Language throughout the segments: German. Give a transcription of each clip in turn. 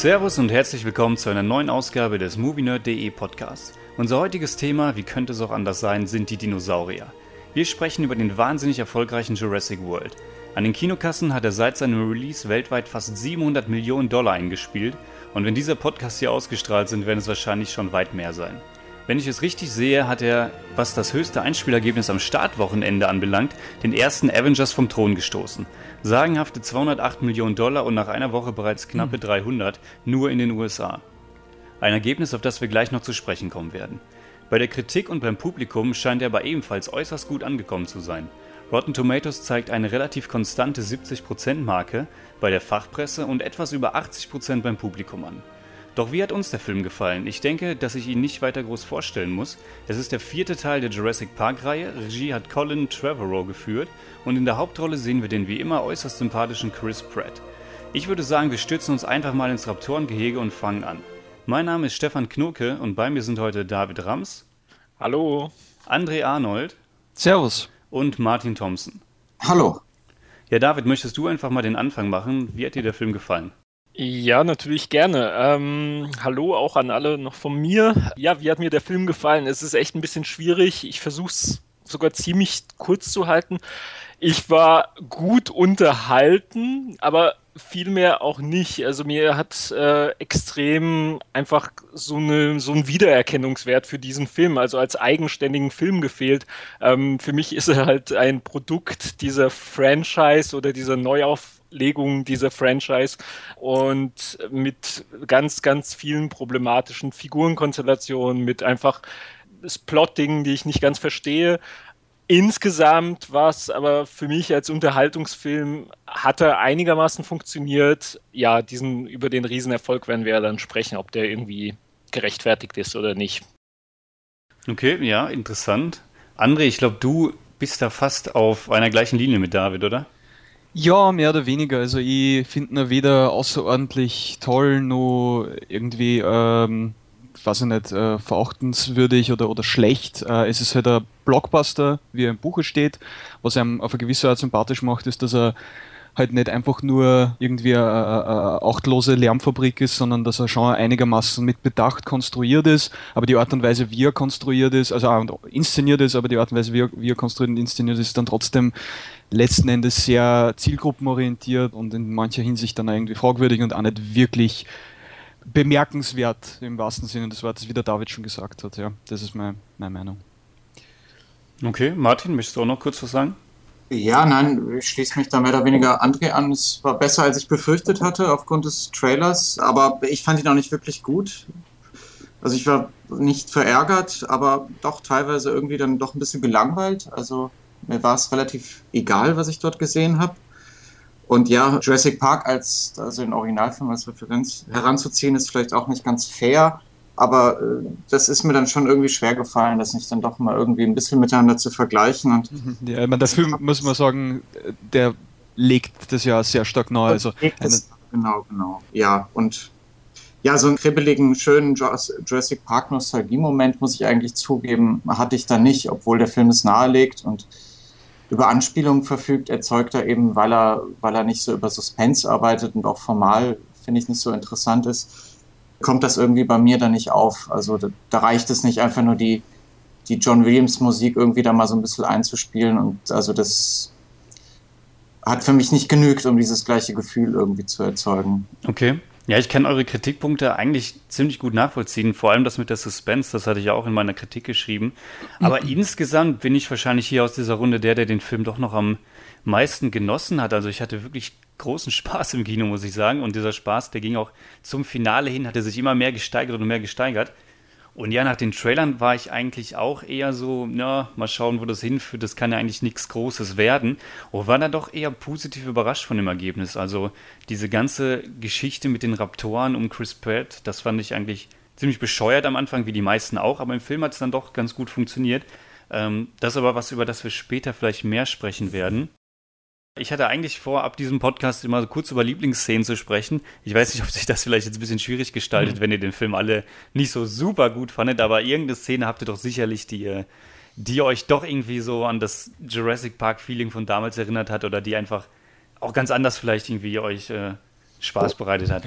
Servus und herzlich willkommen zu einer neuen Ausgabe des MovieNerd.de Podcasts. Unser heutiges Thema, wie könnte es auch anders sein, sind die Dinosaurier. Wir sprechen über den wahnsinnig erfolgreichen Jurassic World. An den Kinokassen hat er seit seinem Release weltweit fast 700 Millionen Dollar eingespielt und wenn dieser Podcast hier ausgestrahlt sind, werden es wahrscheinlich schon weit mehr sein. Wenn ich es richtig sehe, hat er, was das höchste Einspielergebnis am Startwochenende anbelangt, den ersten Avengers vom Thron gestoßen. Sagenhafte 208 Millionen Dollar und nach einer Woche bereits knappe 300, hm. nur in den USA. Ein Ergebnis, auf das wir gleich noch zu sprechen kommen werden. Bei der Kritik und beim Publikum scheint er aber ebenfalls äußerst gut angekommen zu sein. Rotten Tomatoes zeigt eine relativ konstante 70%-Marke bei der Fachpresse und etwas über 80% beim Publikum an. Doch wie hat uns der Film gefallen? Ich denke, dass ich ihn nicht weiter groß vorstellen muss. Es ist der vierte Teil der Jurassic Park-Reihe, Regie hat Colin Trevorrow geführt und in der Hauptrolle sehen wir den wie immer äußerst sympathischen Chris Pratt. Ich würde sagen, wir stürzen uns einfach mal ins Raptorengehege und fangen an. Mein Name ist Stefan Knoke und bei mir sind heute David Rams. Hallo. André Arnold. Servus. Und Martin Thompson. Hallo. Ja, David, möchtest du einfach mal den Anfang machen? Wie hat dir der Film gefallen? Ja, natürlich gerne. Ähm, hallo auch an alle noch von mir. Ja, wie hat mir der Film gefallen? Es ist echt ein bisschen schwierig. Ich versuche es sogar ziemlich kurz zu halten. Ich war gut unterhalten, aber vielmehr auch nicht. Also mir hat äh, extrem einfach so, eine, so ein Wiedererkennungswert für diesen Film, also als eigenständigen Film gefehlt. Ähm, für mich ist er halt ein Produkt dieser Franchise oder dieser Neuauf Legung dieser Franchise und mit ganz, ganz vielen problematischen Figurenkonstellationen, mit einfach Plotting, die ich nicht ganz verstehe. Insgesamt war es aber für mich als Unterhaltungsfilm, hat er einigermaßen funktioniert. Ja, diesen, über den Riesenerfolg werden wir ja dann sprechen, ob der irgendwie gerechtfertigt ist oder nicht. Okay, ja, interessant. André, ich glaube, du bist da fast auf einer gleichen Linie mit David, oder? Ja, mehr oder weniger. Also ich finde ihn weder außerordentlich toll, noch irgendwie, ähm, weiß ich nicht, äh, verachtenswürdig oder, oder schlecht. Äh, es ist halt ein Blockbuster, wie er im Buche steht. Was einem auf eine gewisse Art sympathisch macht, ist, dass er halt nicht einfach nur irgendwie eine, eine achtlose Lärmfabrik ist, sondern dass er schon einigermaßen mit Bedacht konstruiert ist, aber die Art und Weise, wie er konstruiert ist, also auch inszeniert ist, aber die Art und Weise, wie er, wie er konstruiert und inszeniert ist, dann trotzdem letzten Endes sehr zielgruppenorientiert und in mancher Hinsicht dann irgendwie fragwürdig und auch nicht wirklich bemerkenswert im wahrsten Sinne des Wortes, wie der David schon gesagt hat. Ja, das ist meine, meine Meinung. Okay, Martin, möchtest du auch noch kurz was sagen? Ja, nein, ich schließe mich da mehr oder weniger André an. Es war besser, als ich befürchtet hatte aufgrund des Trailers, aber ich fand ihn auch nicht wirklich gut. Also ich war nicht verärgert, aber doch teilweise irgendwie dann doch ein bisschen gelangweilt. Also mir war es relativ egal, was ich dort gesehen habe. Und ja, Jurassic Park als also den Originalfilm als Referenz heranzuziehen, ist vielleicht auch nicht ganz fair. Aber äh, das ist mir dann schon irgendwie schwer gefallen, das nicht dann doch mal irgendwie ein bisschen miteinander zu vergleichen. Und ja, man, der Film, muss man sagen, der legt das ja sehr stark nahe. Also das, genau, genau. Ja, und ja, so einen kribbeligen, schönen Jurassic Park Nostalgie-Moment, muss ich eigentlich zugeben, hatte ich da nicht, obwohl der Film es nahelegt und über Anspielungen verfügt, erzeugt er eben, weil er, weil er nicht so über Suspense arbeitet und auch formal, finde ich, nicht so interessant ist kommt das irgendwie bei mir dann nicht auf. Also da, da reicht es nicht einfach nur die, die John Williams Musik irgendwie da mal so ein bisschen einzuspielen und also das hat für mich nicht genügt, um dieses gleiche Gefühl irgendwie zu erzeugen. Okay. Ja, ich kann eure Kritikpunkte eigentlich ziemlich gut nachvollziehen, vor allem das mit der Suspense, das hatte ich ja auch in meiner Kritik geschrieben. Aber mhm. insgesamt bin ich wahrscheinlich hier aus dieser Runde der, der den Film doch noch am meisten genossen hat. Also ich hatte wirklich großen Spaß im Kino, muss ich sagen. Und dieser Spaß, der ging auch zum Finale hin, hatte sich immer mehr gesteigert und mehr gesteigert. Und ja, nach den Trailern war ich eigentlich auch eher so, na, mal schauen, wo das hinführt. Das kann ja eigentlich nichts Großes werden. Und war dann doch eher positiv überrascht von dem Ergebnis. Also diese ganze Geschichte mit den Raptoren um Chris Pratt, das fand ich eigentlich ziemlich bescheuert am Anfang, wie die meisten auch. Aber im Film hat es dann doch ganz gut funktioniert. Ähm, das ist aber was, über das wir später vielleicht mehr sprechen werden. Ich hatte eigentlich vor, ab diesem Podcast immer kurz über Lieblingsszenen zu sprechen. Ich weiß nicht, ob sich das vielleicht jetzt ein bisschen schwierig gestaltet, mhm. wenn ihr den Film alle nicht so super gut fandet, aber irgendeine Szene habt ihr doch sicherlich, die, die euch doch irgendwie so an das Jurassic Park-Feeling von damals erinnert hat oder die einfach auch ganz anders vielleicht irgendwie euch äh, Spaß bereitet hat.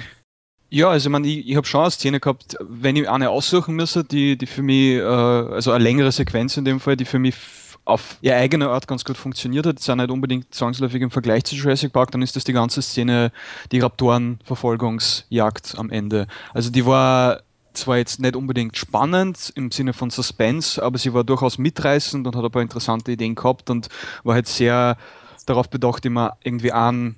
Ja, also ich meine, ich, ich habe schon eine Szene gehabt, wenn ich eine aussuchen müsste, die, die für mich, äh, also eine längere Sequenz in dem Fall, die für mich auf ihre eigene Art ganz gut funktioniert hat, ist ja nicht unbedingt zwangsläufig im Vergleich zu Jurassic Park, dann ist das die ganze Szene, die Raptoren-Verfolgungsjagd am Ende. Also die war zwar jetzt nicht unbedingt spannend im Sinne von Suspense, aber sie war durchaus mitreißend und hat ein paar interessante Ideen gehabt und war halt sehr darauf bedacht, immer irgendwie einen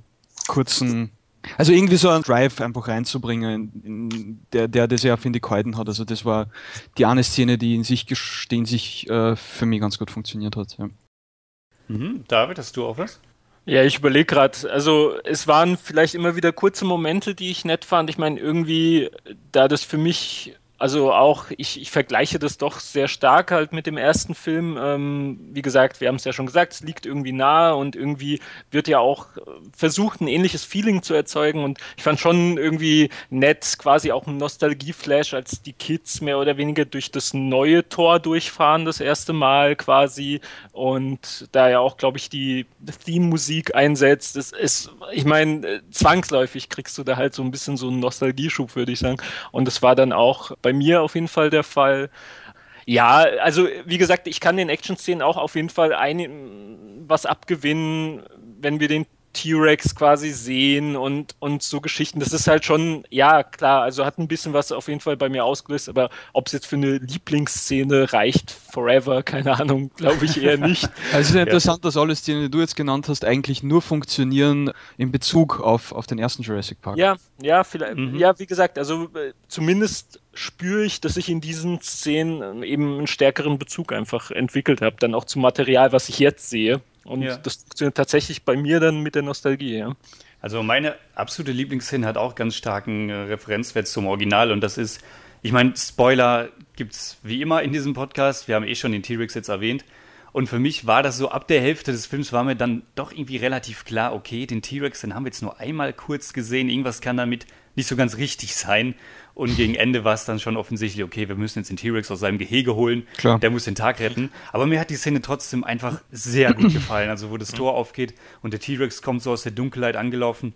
kurzen also irgendwie so einen Drive einfach reinzubringen, in, in der, der das ja, finde ich, gehalten hat. Also das war die eine Szene, die in sich, die in sich äh, für mich ganz gut funktioniert hat. Ja. Mhm. David, hast du auch was? Ja, ich überlege gerade. Also es waren vielleicht immer wieder kurze Momente, die ich nett fand. Ich meine, irgendwie, da das für mich also auch, ich, ich vergleiche das doch sehr stark halt mit dem ersten Film. Ähm, wie gesagt, wir haben es ja schon gesagt, es liegt irgendwie nahe und irgendwie wird ja auch versucht, ein ähnliches Feeling zu erzeugen. Und ich fand schon irgendwie nett, quasi auch ein Nostalgie-Flash, als die Kids mehr oder weniger durch das neue Tor durchfahren, das erste Mal quasi. Und da ja auch, glaube ich, die Theme-Musik einsetzt. Es ist, ich meine, zwangsläufig kriegst du da halt so ein bisschen so einen Nostalgieschub, würde ich sagen. Und es war dann auch bei mir auf jeden Fall der Fall. Ja, also wie gesagt, ich kann den Action-Szenen auch auf jeden Fall ein, was abgewinnen, wenn wir den T-Rex quasi sehen und, und so Geschichten. Das ist halt schon, ja, klar, also hat ein bisschen was auf jeden Fall bei mir ausgelöst, aber ob es jetzt für eine Lieblingsszene reicht, forever, keine Ahnung, glaube ich eher nicht. also es ist ja interessant, dass alle Szenen, die du jetzt genannt hast, eigentlich nur funktionieren in Bezug auf, auf den ersten Jurassic Park. Ja, ja, vielleicht, mhm. ja, wie gesagt, also äh, zumindest spüre ich, dass ich in diesen Szenen eben einen stärkeren Bezug einfach entwickelt habe, dann auch zum Material, was ich jetzt sehe. Und ja. das funktioniert tatsächlich bei mir dann mit der Nostalgie, ja. Also meine absolute Lieblingsszene hat auch ganz starken äh, Referenzwert zum Original und das ist, ich meine, Spoiler gibt es wie immer in diesem Podcast. Wir haben eh schon den T-Rex jetzt erwähnt. Und für mich war das so, ab der Hälfte des Films war mir dann doch irgendwie relativ klar, okay, den T-Rex, den haben wir jetzt nur einmal kurz gesehen, irgendwas kann damit nicht so ganz richtig sein. Und gegen Ende war es dann schon offensichtlich, okay, wir müssen jetzt den T-Rex aus seinem Gehege holen. Klar. Der muss den Tag retten. Aber mir hat die Szene trotzdem einfach sehr gut gefallen. Also, wo das Tor aufgeht und der T-Rex kommt so aus der Dunkelheit angelaufen.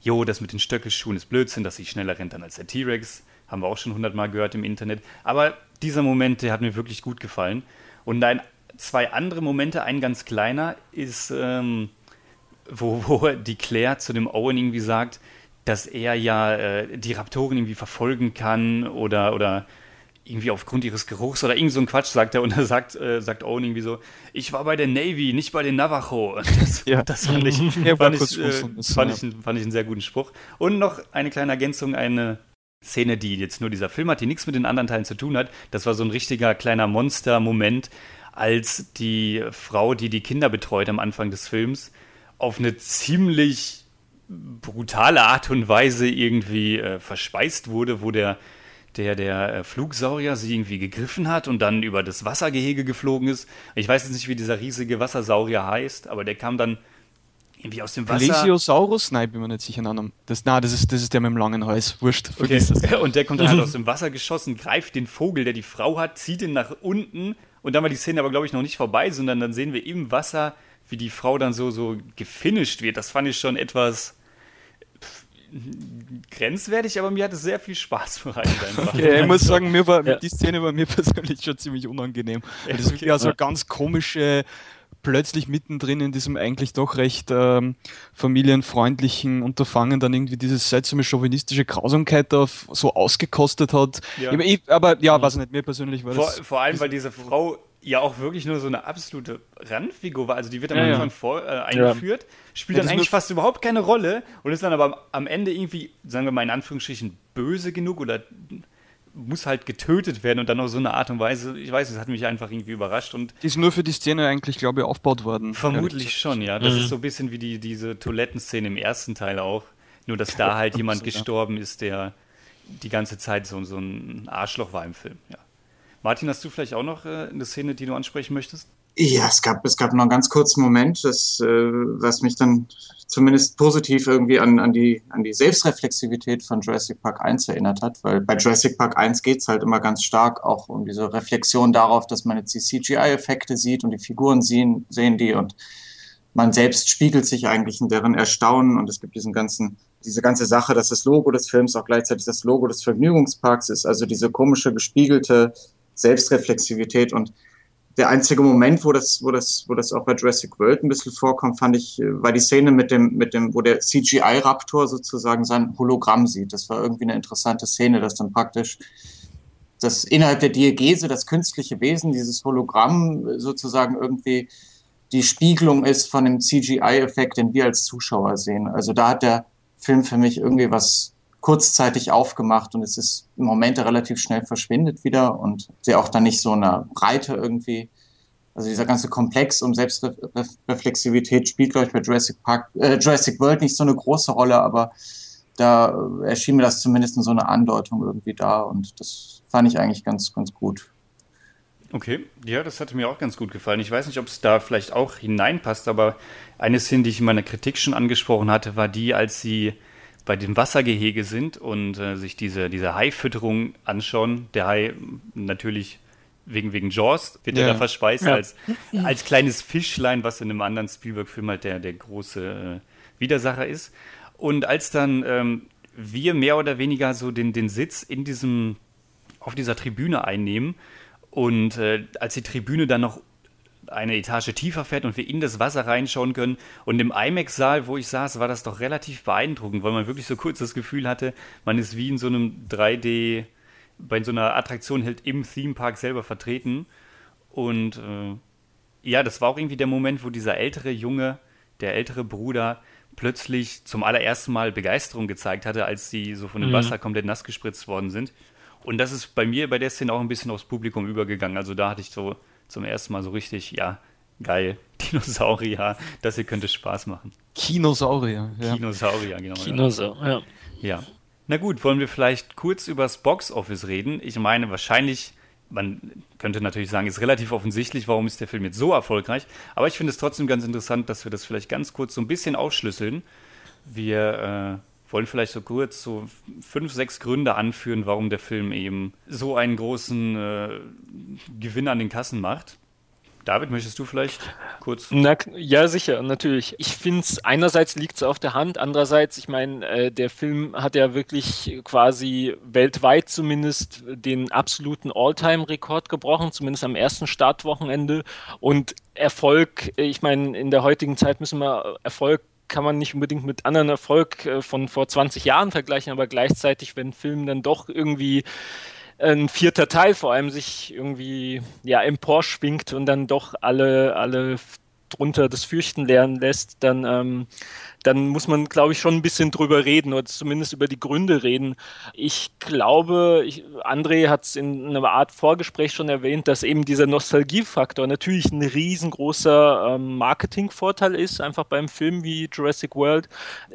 Jo, das mit den Stöckelschuhen ist Blödsinn, dass sie schneller rennt dann als der T-Rex. Haben wir auch schon hundertmal gehört im Internet. Aber dieser Moment, der hat mir wirklich gut gefallen. Und ein, zwei andere Momente, ein ganz kleiner, ist, ähm, wo, wo die Claire zu dem Owen irgendwie sagt, dass er ja äh, die Raptoren irgendwie verfolgen kann oder, oder irgendwie aufgrund ihres Geruchs oder irgend so ein Quatsch sagt er und er sagt, äh, sagt Owen irgendwie so, ich war bei der Navy, nicht bei den Navajo. Das, ja. das fand ich, ja, fand, ich, äh, fand, ich, fand ich einen sehr guten Spruch. Und noch eine kleine Ergänzung, eine Szene, die jetzt nur dieser Film hat, die nichts mit den anderen Teilen zu tun hat. Das war so ein richtiger kleiner Monster-Moment, als die Frau, die die Kinder betreut am Anfang des Films, auf eine ziemlich brutale Art und Weise irgendwie äh, verspeist wurde, wo der, der, der äh, Flugsaurier sie irgendwie gegriffen hat und dann über das Wassergehege geflogen ist. Ich weiß jetzt nicht, wie dieser riesige Wassersaurier heißt, aber der kam dann irgendwie aus dem Wasser. Plesiosaurus? Nein, bin mir nicht sicher. Das, na, das ist, das ist der mit dem langen Hals. Wurscht, vergiss okay. das. Und der kommt dann halt aus dem Wasser geschossen, greift den Vogel, der die Frau hat, zieht ihn nach unten und dann war die Szene aber, glaube ich, noch nicht vorbei, sondern dann sehen wir im Wasser wie die Frau dann so, so gefinisht wird, das fand ich schon etwas grenzwertig, aber mir hat es sehr viel Spaß bereitet einfach. Okay, ich muss sagen, mir war, ja. die Szene war mir persönlich schon ziemlich unangenehm. Ja, das ist okay, ja so ganz komische, plötzlich mittendrin in diesem eigentlich doch recht ähm, familienfreundlichen Unterfangen dann irgendwie diese seltsame chauvinistische Grausamkeit da so ausgekostet hat. Ja. Ich, aber ja, weiß nicht, mir persönlich war das. Vor, vor allem, weil diese Frau ja auch wirklich nur so eine absolute Randfigur war. Also die wird am ja, Anfang vor, äh, eingeführt, ja. spielt dann eigentlich fast überhaupt keine Rolle und ist dann aber am Ende irgendwie, sagen wir mal in Anführungsstrichen, böse genug oder muss halt getötet werden und dann auf so eine Art und Weise, ich weiß, es hat mich einfach irgendwie überrascht und. Die ist nur für die Szene eigentlich, glaube ich, aufgebaut worden. Vermutlich schon, ja. Das mhm. ist so ein bisschen wie die, diese Toilettenszene im ersten Teil auch. Nur, dass da halt jemand gestorben ist, der die ganze Zeit so, so ein Arschloch war im Film, ja. Martin, hast du vielleicht auch noch äh, eine Szene, die du ansprechen möchtest? Ja, es gab, es gab noch einen ganz kurzen Moment, das, äh, was mich dann zumindest positiv irgendwie an, an, die, an die Selbstreflexivität von Jurassic Park 1 erinnert hat, weil bei Jurassic Park 1 geht es halt immer ganz stark auch um diese Reflexion darauf, dass man jetzt die CGI-Effekte sieht und die Figuren sehen, sehen die und man selbst spiegelt sich eigentlich in deren Erstaunen und es gibt diesen ganzen diese ganze Sache, dass das Logo des Films auch gleichzeitig das Logo des Vergnügungsparks ist, also diese komische, gespiegelte Selbstreflexivität und der einzige Moment, wo das, wo das, wo das auch bei Jurassic World ein bisschen vorkommt, fand ich, war die Szene mit dem, mit dem, wo der CGI-Raptor sozusagen sein Hologramm sieht. Das war irgendwie eine interessante Szene, dass dann praktisch das innerhalb der Diegese das künstliche Wesen, dieses Hologramm sozusagen irgendwie die Spiegelung ist von dem CGI-Effekt, den wir als Zuschauer sehen. Also da hat der Film für mich irgendwie was kurzzeitig aufgemacht und es ist im Moment relativ schnell verschwindet wieder und der auch dann nicht so eine Breite irgendwie. Also dieser ganze Komplex um Selbstreflexivität spielt, glaube ich, bei Jurassic Park, äh, Jurassic World nicht so eine große Rolle, aber da erschien mir das zumindest in so eine Andeutung irgendwie da und das fand ich eigentlich ganz, ganz gut. Okay, ja, das hatte mir auch ganz gut gefallen. Ich weiß nicht, ob es da vielleicht auch hineinpasst, aber eine Szene, die ich in meiner Kritik schon angesprochen hatte, war die, als sie bei dem Wassergehege sind und äh, sich diese, diese Haifütterung anschauen. Der Hai natürlich wegen, wegen Jaws wird ja. er da verspeist ja. als, als kleines Fischlein, was in einem anderen Spielberg-Film halt der, der große äh, Widersacher ist. Und als dann ähm, wir mehr oder weniger so den, den Sitz in diesem, auf dieser Tribüne einnehmen und äh, als die Tribüne dann noch eine Etage tiefer fährt und wir in das Wasser reinschauen können. Und im IMAX-Saal, wo ich saß, war das doch relativ beeindruckend, weil man wirklich so kurz das Gefühl hatte, man ist wie in so einem 3D, bei so einer Attraktion hält im Theme-Park selber vertreten. Und äh, ja, das war auch irgendwie der Moment, wo dieser ältere Junge, der ältere Bruder, plötzlich zum allerersten Mal Begeisterung gezeigt hatte, als sie so von dem mhm. Wasser komplett nass gespritzt worden sind. Und das ist bei mir bei der Szene auch ein bisschen aufs Publikum übergegangen. Also da hatte ich so zum ersten Mal so richtig, ja, geil, Dinosaurier, das hier könnte Spaß machen. Kinosaurier, ja. Kinosaurier, genau. Kinosaurier, ja. Ja. Na gut, wollen wir vielleicht kurz über das Box-Office reden? Ich meine, wahrscheinlich, man könnte natürlich sagen, ist relativ offensichtlich, warum ist der Film jetzt so erfolgreich. Aber ich finde es trotzdem ganz interessant, dass wir das vielleicht ganz kurz so ein bisschen aufschlüsseln. Wir äh, wollen vielleicht so kurz so fünf, sechs Gründe anführen, warum der Film eben so einen großen äh, Gewinn an den Kassen macht. David, möchtest du vielleicht kurz? Na, ja, sicher, natürlich. Ich finde es, einerseits liegt es auf der Hand, andererseits, ich meine, äh, der Film hat ja wirklich quasi weltweit zumindest den absoluten All-Time-Rekord gebrochen, zumindest am ersten Startwochenende. Und Erfolg, ich meine, in der heutigen Zeit müssen wir Erfolg kann man nicht unbedingt mit anderen Erfolg äh, von vor 20 Jahren vergleichen, aber gleichzeitig, wenn Film dann doch irgendwie ein vierter Teil vor allem sich irgendwie ja emporschwingt und dann doch alle alle drunter das Fürchten lernen lässt, dann ähm, dann muss man, glaube ich, schon ein bisschen drüber reden oder zumindest über die Gründe reden. Ich glaube, ich, André hat es in einer Art Vorgespräch schon erwähnt, dass eben dieser Nostalgiefaktor natürlich ein riesengroßer ähm, Marketingvorteil ist, einfach beim Film wie Jurassic World.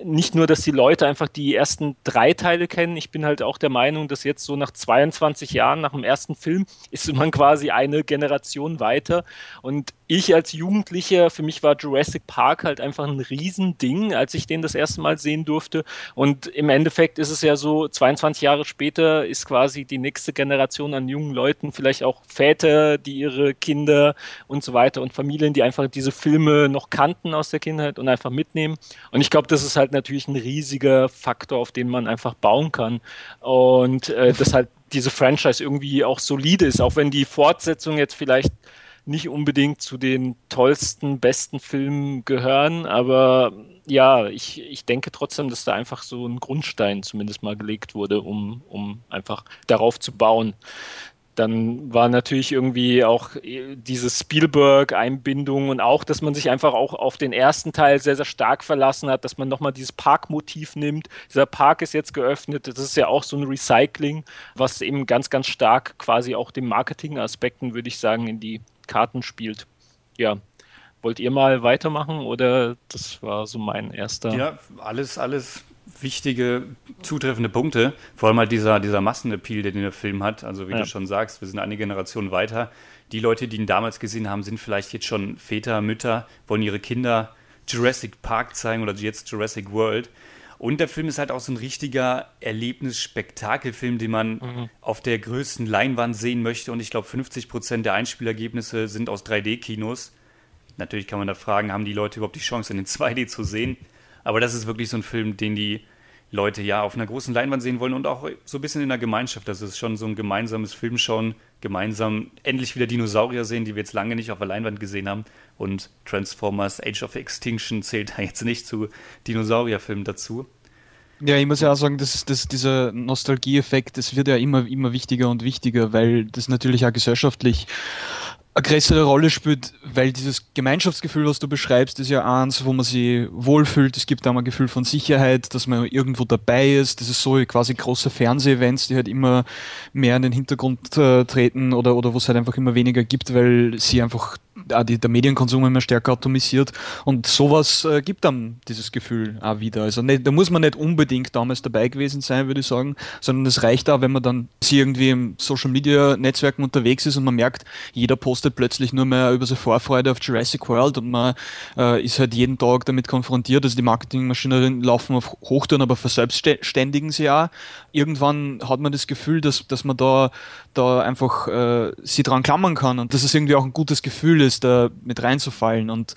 Nicht nur, dass die Leute einfach die ersten drei Teile kennen. Ich bin halt auch der Meinung, dass jetzt so nach 22 Jahren nach dem ersten Film ist man quasi eine Generation weiter. Und ich als Jugendlicher, für mich war Jurassic Park halt einfach ein Riesending als ich den das erste Mal sehen durfte. Und im Endeffekt ist es ja so, 22 Jahre später ist quasi die nächste Generation an jungen Leuten, vielleicht auch Väter, die ihre Kinder und so weiter und Familien, die einfach diese Filme noch kannten aus der Kindheit und einfach mitnehmen. Und ich glaube, das ist halt natürlich ein riesiger Faktor, auf den man einfach bauen kann. Und äh, dass halt diese Franchise irgendwie auch solide ist, auch wenn die Fortsetzung jetzt vielleicht nicht unbedingt zu den tollsten, besten Filmen gehören, aber ja, ich, ich denke trotzdem, dass da einfach so ein Grundstein zumindest mal gelegt wurde, um, um einfach darauf zu bauen. Dann war natürlich irgendwie auch äh, diese Spielberg-Einbindung und auch, dass man sich einfach auch auf den ersten Teil sehr, sehr stark verlassen hat, dass man nochmal dieses Parkmotiv nimmt. Dieser Park ist jetzt geöffnet. Das ist ja auch so ein Recycling, was eben ganz, ganz stark quasi auch den Marketing-Aspekten, würde ich sagen, in die Karten spielt. Ja, wollt ihr mal weitermachen oder das war so mein erster? Ja, alles, alles wichtige, zutreffende Punkte. Vor allem halt dieser, dieser Massenappeal, den der Film hat. Also wie ja. du schon sagst, wir sind eine Generation weiter. Die Leute, die ihn damals gesehen haben, sind vielleicht jetzt schon Väter, Mütter, wollen ihre Kinder Jurassic Park zeigen oder jetzt Jurassic World. Und der Film ist halt auch so ein richtiger Erlebnis-Spektakelfilm, den man mhm. auf der größten Leinwand sehen möchte. Und ich glaube, 50 Prozent der Einspielergebnisse sind aus 3D-Kinos. Natürlich kann man da fragen, haben die Leute überhaupt die Chance, in den 2D zu sehen? Aber das ist wirklich so ein Film, den die, Leute ja auf einer großen Leinwand sehen wollen und auch so ein bisschen in der Gemeinschaft. Das ist schon so ein gemeinsames Filmschauen, gemeinsam endlich wieder Dinosaurier sehen, die wir jetzt lange nicht auf der Leinwand gesehen haben. Und Transformers Age of Extinction zählt da jetzt nicht zu Dinosaurierfilmen dazu. Ja, ich muss ja auch sagen, dass, dass dieser Nostalgieeffekt, das wird ja immer, immer wichtiger und wichtiger, weil das natürlich auch gesellschaftlich eine größere Rolle spielt, weil dieses Gemeinschaftsgefühl, was du beschreibst, ist ja eins, wo man sich wohlfühlt. Es gibt auch ein Gefühl von Sicherheit, dass man irgendwo dabei ist. Das ist so quasi große Fernseh-Events, die halt immer mehr in den Hintergrund äh, treten oder, oder wo es halt einfach immer weniger gibt, weil sie einfach auch die, der Medienkonsum immer stärker atomisiert und sowas äh, gibt dann dieses Gefühl auch wieder. Also nicht, da muss man nicht unbedingt damals dabei gewesen sein, würde ich sagen, sondern es reicht auch, wenn man dann irgendwie im Social Media Netzwerken unterwegs ist und man merkt, jeder postet plötzlich nur mehr über seine Vorfreude auf Jurassic World und man äh, ist halt jeden Tag damit konfrontiert. Also die Marketingmaschinerien laufen auf Hochtouren, aber verselbstständigen sie auch. Irgendwann hat man das Gefühl, dass, dass man da, da einfach äh, sie dran klammern kann und dass es irgendwie auch ein gutes Gefühl ist, da mit reinzufallen. Und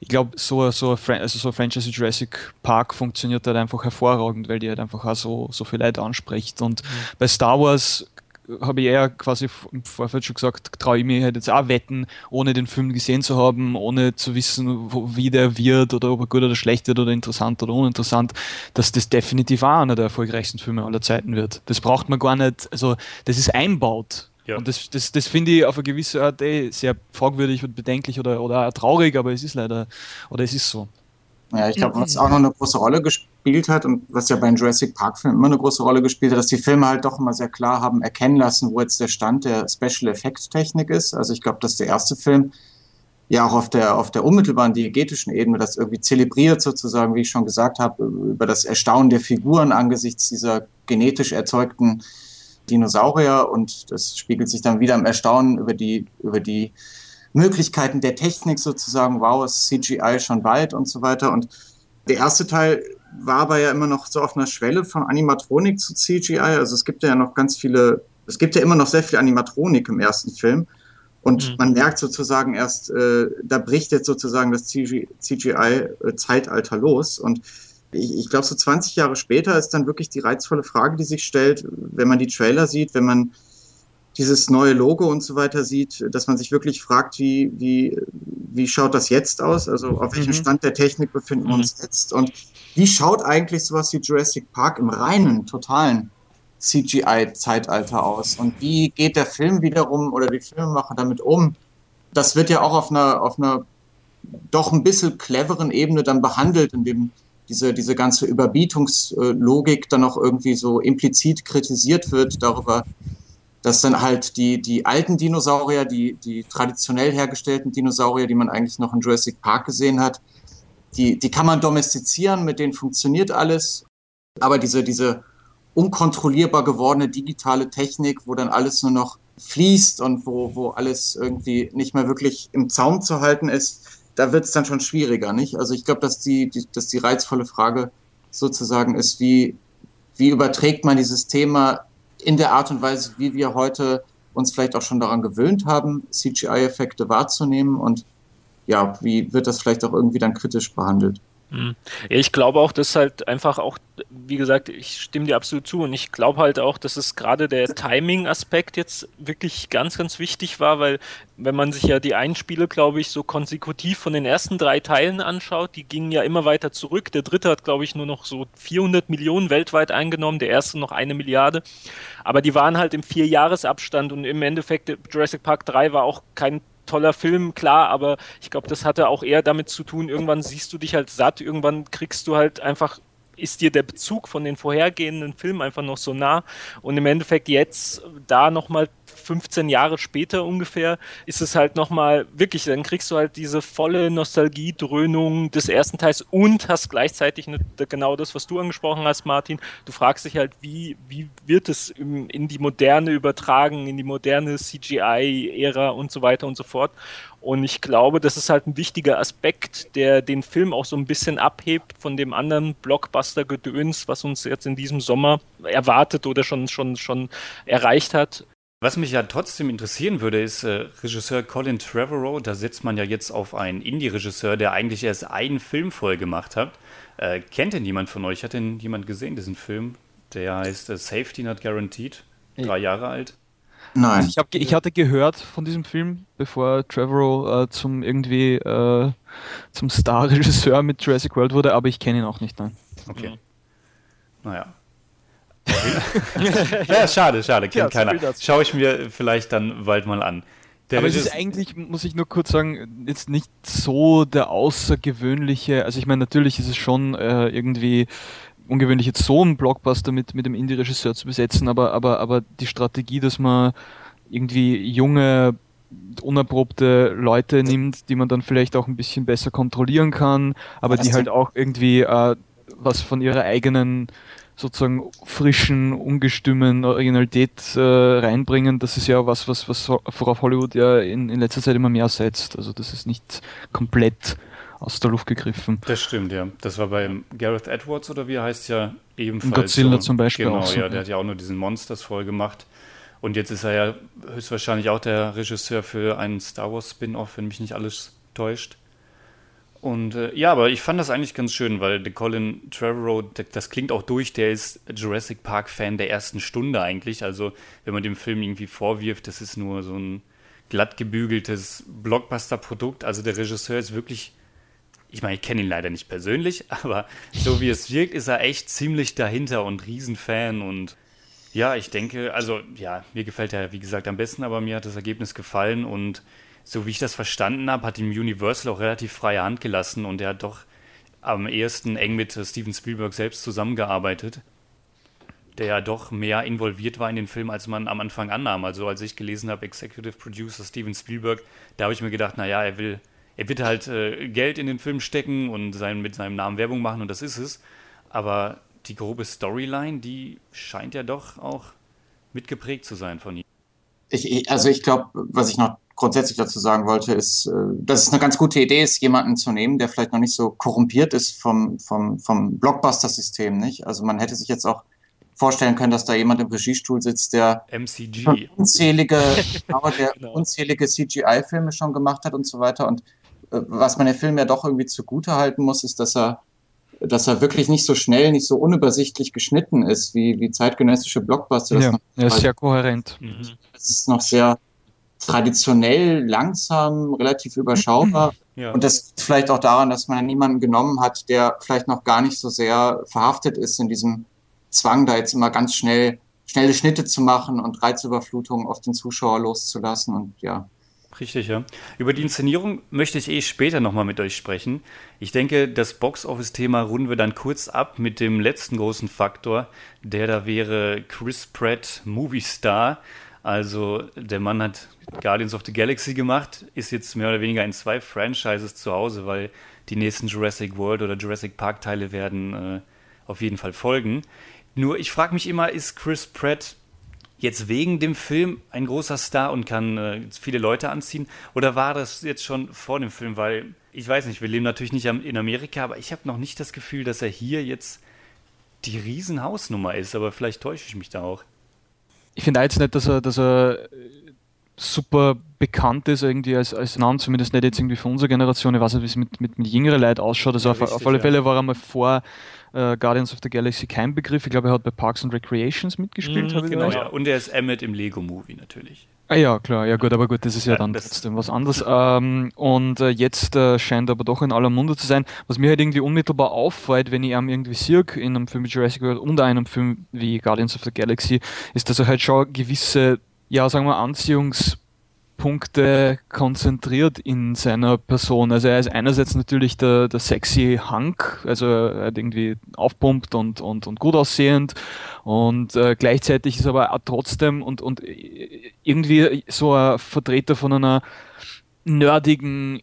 ich glaube, so, so, also so Franchise Jurassic Park funktioniert halt einfach hervorragend, weil die halt einfach auch so, so viel Leute anspricht. Und mhm. bei Star Wars habe ich eher quasi im Vorfeld schon gesagt, traue ich mir halt jetzt auch wetten, ohne den Film gesehen zu haben, ohne zu wissen, wo, wie der wird oder ob er gut oder schlecht wird oder interessant oder uninteressant, dass das definitiv auch einer der erfolgreichsten Filme aller Zeiten wird. Das braucht man gar nicht, also das ist einbaut. Ja. Und das, das, das finde ich auf eine gewisse Art eh sehr fragwürdig und bedenklich oder, oder auch traurig, aber es ist leider, oder es ist so. Ja, ich glaube, was auch noch eine große Rolle gespielt hat und was ja bei den Jurassic Park-Filmen immer eine große Rolle gespielt hat, dass die Filme halt doch immer sehr klar haben erkennen lassen, wo jetzt der Stand der Special Effect Technik ist. Also ich glaube, dass der erste Film ja auch auf der, auf der unmittelbaren diegetischen Ebene das irgendwie zelebriert sozusagen, wie ich schon gesagt habe, über das Erstaunen der Figuren angesichts dieser genetisch erzeugten Dinosaurier und das spiegelt sich dann wieder im Erstaunen über die, über die Möglichkeiten der Technik sozusagen, wow, ist CGI schon bald und so weiter. Und der erste Teil war aber ja immer noch so auf einer Schwelle von Animatronik zu CGI. Also es gibt ja noch ganz viele, es gibt ja immer noch sehr viel Animatronik im ersten Film. Und mhm. man merkt sozusagen erst, äh, da bricht jetzt sozusagen das CGI-Zeitalter los. Und ich, ich glaube, so 20 Jahre später ist dann wirklich die reizvolle Frage, die sich stellt, wenn man die Trailer sieht, wenn man dieses neue Logo und so weiter sieht, dass man sich wirklich fragt, wie, wie, wie schaut das jetzt aus? Also auf welchem mhm. Stand der Technik befinden wir uns mhm. jetzt? Und wie schaut eigentlich sowas wie Jurassic Park im reinen, totalen CGI-Zeitalter aus? Und wie geht der Film wiederum oder die Filmemacher damit um? Das wird ja auch auf einer, auf einer doch ein bisschen cleveren Ebene dann behandelt, indem diese, diese ganze Überbietungslogik dann auch irgendwie so implizit kritisiert wird darüber, dass dann halt die, die alten Dinosaurier, die, die traditionell hergestellten Dinosaurier, die man eigentlich noch in Jurassic Park gesehen hat, die, die kann man domestizieren, mit denen funktioniert alles. Aber diese, diese unkontrollierbar gewordene digitale Technik, wo dann alles nur noch fließt und wo, wo alles irgendwie nicht mehr wirklich im Zaum zu halten ist, da wird es dann schon schwieriger, nicht? Also ich glaube, dass die, die, dass die reizvolle Frage sozusagen ist, wie, wie überträgt man dieses Thema in der Art und Weise, wie wir heute uns vielleicht auch schon daran gewöhnt haben, CGI-Effekte wahrzunehmen und ja, wie wird das vielleicht auch irgendwie dann kritisch behandelt? Ja, ich glaube auch, dass halt einfach auch, wie gesagt, ich stimme dir absolut zu und ich glaube halt auch, dass es gerade der Timing-Aspekt jetzt wirklich ganz, ganz wichtig war, weil wenn man sich ja die Einspiele, glaube ich, so konsekutiv von den ersten drei Teilen anschaut, die gingen ja immer weiter zurück. Der dritte hat, glaube ich, nur noch so 400 Millionen weltweit eingenommen, der erste noch eine Milliarde. Aber die waren halt im Vierjahresabstand und im Endeffekt Jurassic Park 3 war auch kein toller Film, klar, aber ich glaube, das hatte auch eher damit zu tun, irgendwann siehst du dich halt satt, irgendwann kriegst du halt einfach ist dir der Bezug von den vorhergehenden Filmen einfach noch so nah und im Endeffekt jetzt da nochmal 15 Jahre später ungefähr, ist es halt nochmal wirklich, dann kriegst du halt diese volle Nostalgie-Dröhnung des ersten Teils und hast gleichzeitig ne, genau das, was du angesprochen hast, Martin. Du fragst dich halt, wie, wie wird es in die Moderne übertragen, in die moderne CGI-Ära und so weiter und so fort. Und ich glaube, das ist halt ein wichtiger Aspekt, der den Film auch so ein bisschen abhebt von dem anderen Blockbuster-Gedöns, was uns jetzt in diesem Sommer erwartet oder schon, schon, schon erreicht hat. Was mich ja trotzdem interessieren würde, ist äh, Regisseur Colin Trevorrow. Da setzt man ja jetzt auf einen Indie-Regisseur, der eigentlich erst einen Film voll gemacht hat. Äh, kennt denn jemand von euch? Hat denn jemand gesehen, diesen Film? Der heißt äh, Safety Not Guaranteed. Drei Jahre alt. Nein. Ich, hab, ich hatte gehört von diesem Film, bevor Trevorrow äh, zum irgendwie äh, zum Star-Regisseur mit Jurassic World wurde, aber ich kenne ihn auch nicht. Nein. Okay. Mhm. Naja, ja, schade, schade, kennt ja, keiner. Schaue ich mir vielleicht dann bald mal an. Der Aber es ist eigentlich, muss ich nur kurz sagen, jetzt nicht so der außergewöhnliche, also ich meine, natürlich ist es schon äh, irgendwie ungewöhnlich, jetzt so einen Blockbuster mit, mit dem Indie-Regisseur zu besetzen, aber, aber, aber die Strategie, dass man irgendwie junge, unerprobte Leute nimmt, die man dann vielleicht auch ein bisschen besser kontrollieren kann, aber die halt auch irgendwie äh, was von ihrer eigenen sozusagen frischen, ungestümen Originalität äh, reinbringen, das ist ja was, was, was worauf Hollywood ja in, in letzter Zeit immer mehr setzt. Also das ist nicht komplett aus der Luft gegriffen. Das stimmt, ja. Das war bei Gareth Edwards oder wie er heißt ja ebenfalls. Godzilla so, zum Beispiel genau, auch. So, ja, der hat ja auch nur diesen Monsters voll gemacht. Und jetzt ist er ja höchstwahrscheinlich auch der Regisseur für einen Star Wars Spin-off, wenn mich nicht alles täuscht. Und äh, ja, aber ich fand das eigentlich ganz schön, weil der Colin Trevorrow, das klingt auch durch, der ist Jurassic Park-Fan der ersten Stunde eigentlich. Also, wenn man dem Film irgendwie vorwirft, das ist nur so ein glatt gebügeltes Blockbuster-Produkt. Also, der Regisseur ist wirklich, ich meine, ich kenne ihn leider nicht persönlich, aber so wie es wirkt, ist er echt ziemlich dahinter und Riesenfan. Und ja, ich denke, also, ja, mir gefällt er, wie gesagt, am besten, aber mir hat das Ergebnis gefallen und so wie ich das verstanden habe, hat ihm Universal auch relativ freie Hand gelassen und er hat doch am ehesten eng mit Steven Spielberg selbst zusammengearbeitet, der ja doch mehr involviert war in den Film, als man am Anfang annahm. Also als ich gelesen habe, Executive Producer Steven Spielberg, da habe ich mir gedacht, naja, er will, er wird halt äh, Geld in den Film stecken und sein, mit seinem Namen Werbung machen und das ist es. Aber die grobe Storyline, die scheint ja doch auch mitgeprägt zu sein von ihm. Ich, also ich glaube, was ich noch grundsätzlich dazu sagen wollte, ist, äh, dass es eine ganz gute Idee ist, jemanden zu nehmen, der vielleicht noch nicht so korrumpiert ist vom, vom, vom Blockbuster-System, nicht? Also man hätte sich jetzt auch vorstellen können, dass da jemand im Regiestuhl sitzt, der MCG. unzählige, genau, genau. unzählige CGI-Filme schon gemacht hat und so weiter. Und was man dem Film ja doch irgendwie zugute halten muss, ist, dass er dass er wirklich nicht so schnell, nicht so unübersichtlich geschnitten ist wie, wie zeitgenössische Blockbuster. Ja, er ist sehr kohärent. Es ist noch sehr, traditionell langsam, relativ überschaubar. Ja. Und das liegt vielleicht auch daran, dass man niemanden genommen hat, der vielleicht noch gar nicht so sehr verhaftet ist in diesem Zwang, da jetzt immer ganz schnell schnelle Schnitte zu machen und Reizüberflutung auf den Zuschauer loszulassen und ja. Richtig, ja. Über die Inszenierung möchte ich eh später nochmal mit euch sprechen. Ich denke, das Box-Office-Thema runden wir dann kurz ab mit dem letzten großen Faktor, der da wäre Chris Pratt, Movie Star. Also der Mann hat Guardians of the Galaxy gemacht, ist jetzt mehr oder weniger in zwei Franchises zu Hause, weil die nächsten Jurassic World oder Jurassic Park Teile werden äh, auf jeden Fall folgen. Nur ich frage mich immer, ist Chris Pratt jetzt wegen dem Film ein großer Star und kann äh, viele Leute anziehen? Oder war das jetzt schon vor dem Film? Weil ich weiß nicht, wir leben natürlich nicht in Amerika, aber ich habe noch nicht das Gefühl, dass er hier jetzt die Riesenhausnummer ist. Aber vielleicht täusche ich mich da auch ich finde jetzt nicht, dass er, dass er super bekannt ist irgendwie als, als Name, zumindest nicht jetzt irgendwie für unsere Generation. Ich weiß nicht, wie es mit, mit, mit jüngeren Leuten ausschaut. Also ja, auf, richtig, auf, alle Fälle ja. war er mal vor äh, Guardians of the Galaxy kein Begriff. Ich glaube, er hat bei Parks and Recreations mitgespielt. Mhm, genau, ja. Und er ist Emmett im Lego-Movie natürlich. Ah ja, klar, ja gut, aber gut, das ist ja, dann trotzdem was anderes. Ähm, und äh, jetzt äh, scheint er aber doch in aller Munde zu sein. Was mir halt irgendwie unmittelbar auffällt, wenn ich ihn irgendwie sehe in einem Film wie Jurassic World und einem Film wie Guardians of the Galaxy, ist, dass er halt schon gewisse, ja, sagen wir, Anziehungs- Punkte konzentriert in seiner Person. Also er ist einerseits natürlich der, der sexy Hunk, also er irgendwie aufpumpt und, und, und gut aussehend und äh, gleichzeitig ist aber auch trotzdem und, und irgendwie so ein Vertreter von einer nerdigen,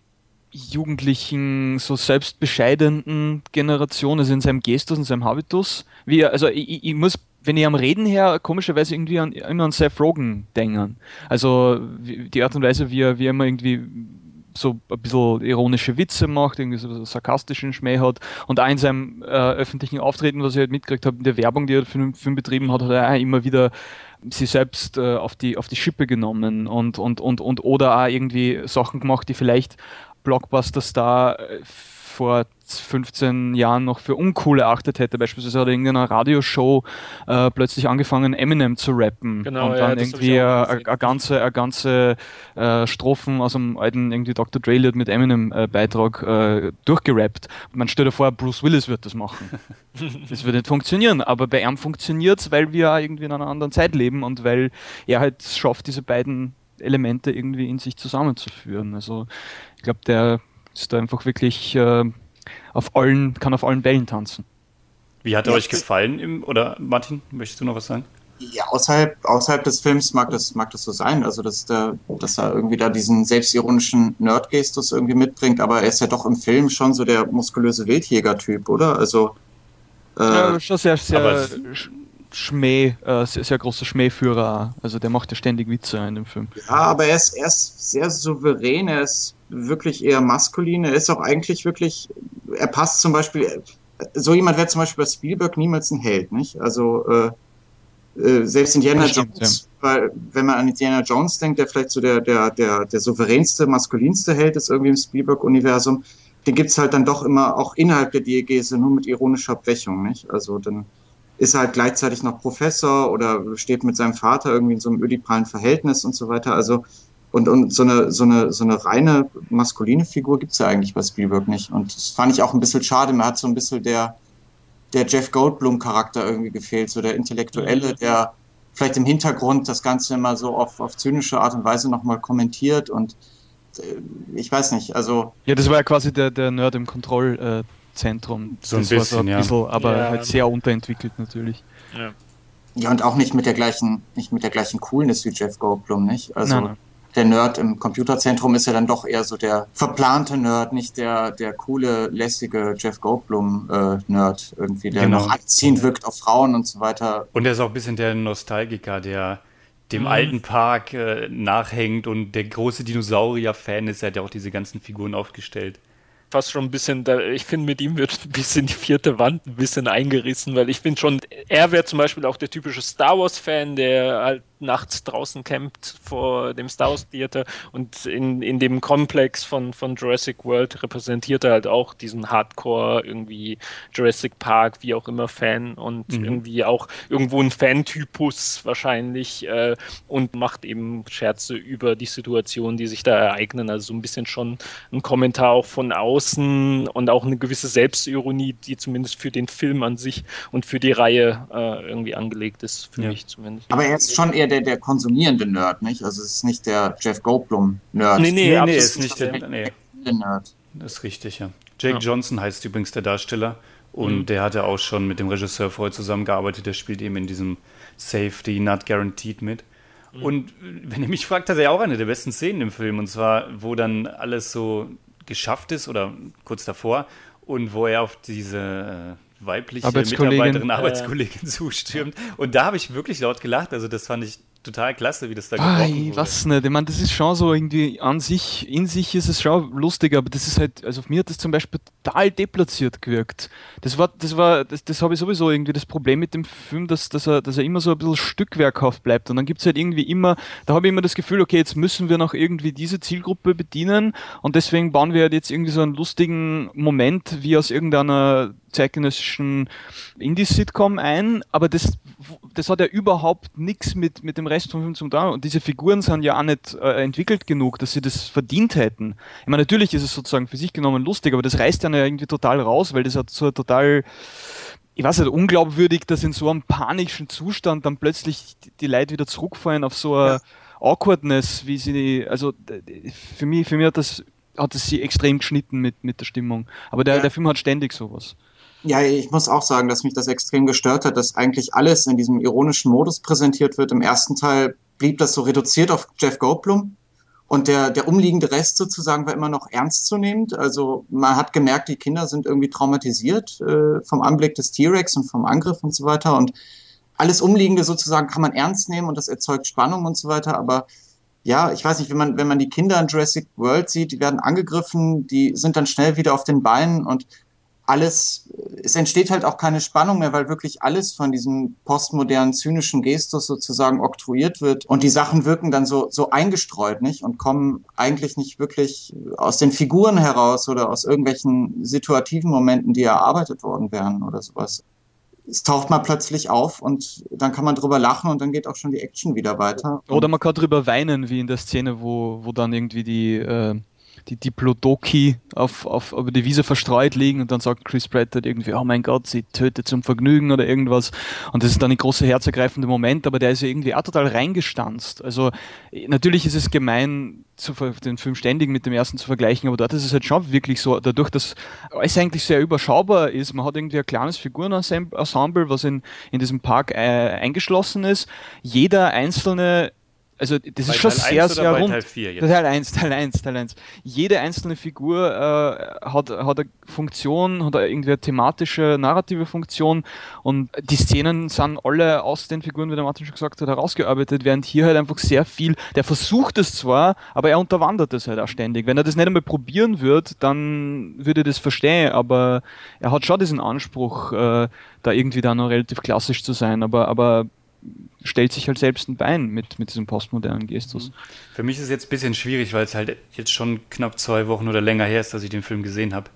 jugendlichen, so selbstbescheidenden Generation, also in seinem Gestus, in seinem Habitus. Wie er, also ich, ich muss wenn ich am Reden her komischerweise irgendwie an, immer an Seth Rogen denken. Also die Art und Weise, wie er, wie er immer irgendwie so ein bisschen ironische Witze macht, irgendwie so sarkastischen Schmäh hat. Und auch in seinem äh, öffentlichen Auftreten, was ich halt mitgekriegt habe, in der Werbung, die er für den Film betrieben hat, hat er auch immer wieder sie selbst äh, auf, die, auf die Schippe genommen und, und, und, und oder auch irgendwie Sachen gemacht, die vielleicht Blockbuster-Star äh, vor 15 Jahren noch für uncool erachtet hätte. Beispielsweise hat er in irgendeiner Radioshow äh, plötzlich angefangen, Eminem zu rappen. Genau, und dann ja, irgendwie eine ganze, a ganze äh, Strophen aus einem alten irgendwie Dr. Dre mit Eminem-Beitrag äh, durchgerappt. Und man stellt sich vor, Bruce Willis wird das machen. das wird nicht funktionieren, aber bei ihm funktioniert es, weil wir irgendwie in einer anderen Zeit leben und weil er halt schafft, diese beiden Elemente irgendwie in sich zusammenzuführen. Also ich glaube, der ist da einfach wirklich äh, auf allen, kann auf allen Wellen tanzen. Wie hat er ja, euch gefallen? Im, oder Martin, möchtest du noch was sagen? Ja, außerhalb, außerhalb des Films mag das, mag das so sein, also dass, der, dass er irgendwie da diesen selbstironischen Nerdgestus irgendwie mitbringt, aber er ist ja doch im Film schon so der muskulöse Wildjäger-Typ, oder? Also äh, ja, schon sehr, sehr Schmäh, äh, sehr, sehr großer Schmähführer. Also der macht ja ständig Witze in dem Film. Ja, aber er ist, er ist sehr souverän, er ist wirklich eher maskulin. Er ist auch eigentlich wirklich, er passt zum Beispiel, so jemand wäre zum Beispiel bei Spielberg niemals ein Held, nicht? Also äh, äh, selbst Indiana stimmt, Jones, ja. weil wenn man an Indiana Jones denkt, der vielleicht so der, der, der, der souveränste, maskulinste Held ist irgendwie im Spielberg-Universum, den gibt's halt dann doch immer auch innerhalb der Diegese nur mit ironischer Brechung, nicht? Also dann ist er halt gleichzeitig noch Professor oder steht mit seinem Vater irgendwie in so einem ödipalen Verhältnis und so weiter. Also und, und so eine, so eine, so eine reine maskuline Figur gibt's ja eigentlich bei Spielberg nicht. Und das fand ich auch ein bisschen schade. Mir hat so ein bisschen der, der Jeff Goldblum-Charakter irgendwie gefehlt, so der Intellektuelle, mhm. der vielleicht im Hintergrund das Ganze immer so auf, auf zynische Art und Weise nochmal kommentiert und äh, ich weiß nicht, also. Ja, das war ja quasi der, der Nerd im Kontrollzentrum. so ein bisschen, so ein bisschen ja. aber ja. halt sehr unterentwickelt natürlich. Ja. Ja, und auch nicht mit der gleichen, nicht mit der gleichen Coolness wie Jeff Goldblum, nicht? Also, nein, nein der Nerd im Computerzentrum ist ja dann doch eher so der verplante Nerd, nicht der, der coole, lässige Jeff Goldblum-Nerd äh, irgendwie, der genau. noch anziehend wirkt auf Frauen und so weiter. Und er ist auch ein bisschen der Nostalgiker, der dem mhm. alten Park äh, nachhängt und der große Dinosaurier-Fan ist, er hat ja auch diese ganzen Figuren aufgestellt fast schon ein bisschen, da, ich finde, mit ihm wird ein bisschen die vierte Wand ein bisschen eingerissen, weil ich finde schon, er wäre zum Beispiel auch der typische Star Wars-Fan, der halt nachts draußen campt vor dem Star Wars Theater und in, in dem Komplex von, von Jurassic World repräsentiert er halt auch diesen Hardcore irgendwie Jurassic Park, wie auch immer Fan und mhm. irgendwie auch irgendwo ein Fantypus wahrscheinlich äh, und macht eben Scherze über die Situation, die sich da ereignen, also so ein bisschen schon ein Kommentar auch von außen außen und auch eine gewisse Selbstironie, die zumindest für den Film an sich und für die Reihe äh, irgendwie angelegt ist, für ja. mich zumindest. Aber er ist schon eher der, der konsumierende Nerd, nicht? Also es ist nicht der Jeff Goldblum-Nerd. Nee, nee, nee, nee ist nicht der, der, nee. der Nerd. Das ist richtig, ja. Jake ja. Johnson heißt übrigens der Darsteller und mhm. der hat ja auch schon mit dem Regisseur vorher zusammengearbeitet. Der spielt eben in diesem Safety Not Guaranteed mit. Mhm. Und wenn ihr mich fragt, hat er ja auch eine der besten Szenen im Film. Und zwar, wo dann alles so geschafft ist oder kurz davor und wo er auf diese äh, weibliche Mitarbeiterin, Arbeitskollegin äh. zustürmt. Und da habe ich wirklich laut gelacht. Also das fand ich total klasse, wie das da gebrochen Ai, wurde. Was nicht, ich meine, das ist schon so irgendwie an sich, in sich ist es schon lustig, aber das ist halt, also auf mir hat das zum Beispiel total deplatziert gewirkt. Das war, das war, das, das habe ich sowieso irgendwie das Problem mit dem Film, dass, dass, er, dass er immer so ein bisschen stückwerkhaft bleibt und dann gibt es halt irgendwie immer, da habe ich immer das Gefühl, okay, jetzt müssen wir noch irgendwie diese Zielgruppe bedienen und deswegen bauen wir halt jetzt irgendwie so einen lustigen Moment wie aus irgendeiner zeitgenössischen Indie-Sitcom ein, aber das, das hat ja überhaupt nichts mit, mit dem Rest vom Film zu tun. Und diese Figuren sind ja auch nicht äh, entwickelt genug, dass sie das verdient hätten. Ich meine, natürlich ist es sozusagen für sich genommen lustig, aber das reißt dann ja irgendwie total raus, weil das hat so total ich weiß nicht, unglaubwürdig, dass in so einem panischen Zustand dann plötzlich die Leute wieder zurückfallen auf so eine ja. Awkwardness, wie sie, also für mich, für mich hat das, hat es sie extrem geschnitten mit, mit der Stimmung. Aber der, ja. der Film hat ständig sowas. Ja, ich muss auch sagen, dass mich das extrem gestört hat, dass eigentlich alles in diesem ironischen Modus präsentiert wird. Im ersten Teil blieb das so reduziert auf Jeff Goldblum und der, der umliegende Rest sozusagen war immer noch ernstzunehmend. Also man hat gemerkt, die Kinder sind irgendwie traumatisiert äh, vom Anblick des T-Rex und vom Angriff und so weiter und alles Umliegende sozusagen kann man ernst nehmen und das erzeugt Spannung und so weiter, aber ja, ich weiß nicht, wenn man, wenn man die Kinder in Jurassic World sieht, die werden angegriffen, die sind dann schnell wieder auf den Beinen und alles, es entsteht halt auch keine Spannung mehr, weil wirklich alles von diesem postmodernen, zynischen Gestus sozusagen oktroyiert wird und die Sachen wirken dann so, so eingestreut, nicht? Und kommen eigentlich nicht wirklich aus den Figuren heraus oder aus irgendwelchen situativen Momenten, die erarbeitet worden wären oder sowas es taucht mal plötzlich auf und dann kann man drüber lachen und dann geht auch schon die Action wieder weiter. Oder man kann drüber weinen, wie in der Szene, wo, wo dann irgendwie die, äh, die Diplodoki auf, auf, über die Wiese verstreut liegen und dann sagt Chris Pratt halt irgendwie, oh mein Gott, sie tötet zum Vergnügen oder irgendwas. Und das ist dann ein großer herzergreifender Moment, aber der ist ja irgendwie auch total reingestanzt. Also natürlich ist es gemein, zu, den Film ständig mit dem ersten zu vergleichen, aber dort ist es halt schon wirklich so, dadurch, dass es eigentlich sehr überschaubar ist, man hat irgendwie ein kleines Figurenensemble, was in, in diesem Park äh, eingeschlossen ist. Jeder einzelne also das bei ist schon Teil sehr, sehr rund. Teil 4 jetzt? Teil 1, Teil 1, Teil 1. Jede einzelne Figur äh, hat, hat eine Funktion, hat irgendwie eine thematische, narrative Funktion und die Szenen sind alle aus den Figuren, wie der Martin schon gesagt hat, herausgearbeitet, während hier halt einfach sehr viel, der versucht es zwar, aber er unterwandert es halt auch ständig. Wenn er das nicht einmal probieren würde, dann würde ich das verstehen, aber er hat schon diesen Anspruch, äh, da irgendwie da noch relativ klassisch zu sein, aber, aber stellt sich halt selbst ein Bein mit, mit diesem postmodernen Gestus. Mhm. Für mich ist es jetzt ein bisschen schwierig, weil es halt jetzt schon knapp zwei Wochen oder länger her ist, dass ich den Film gesehen habe.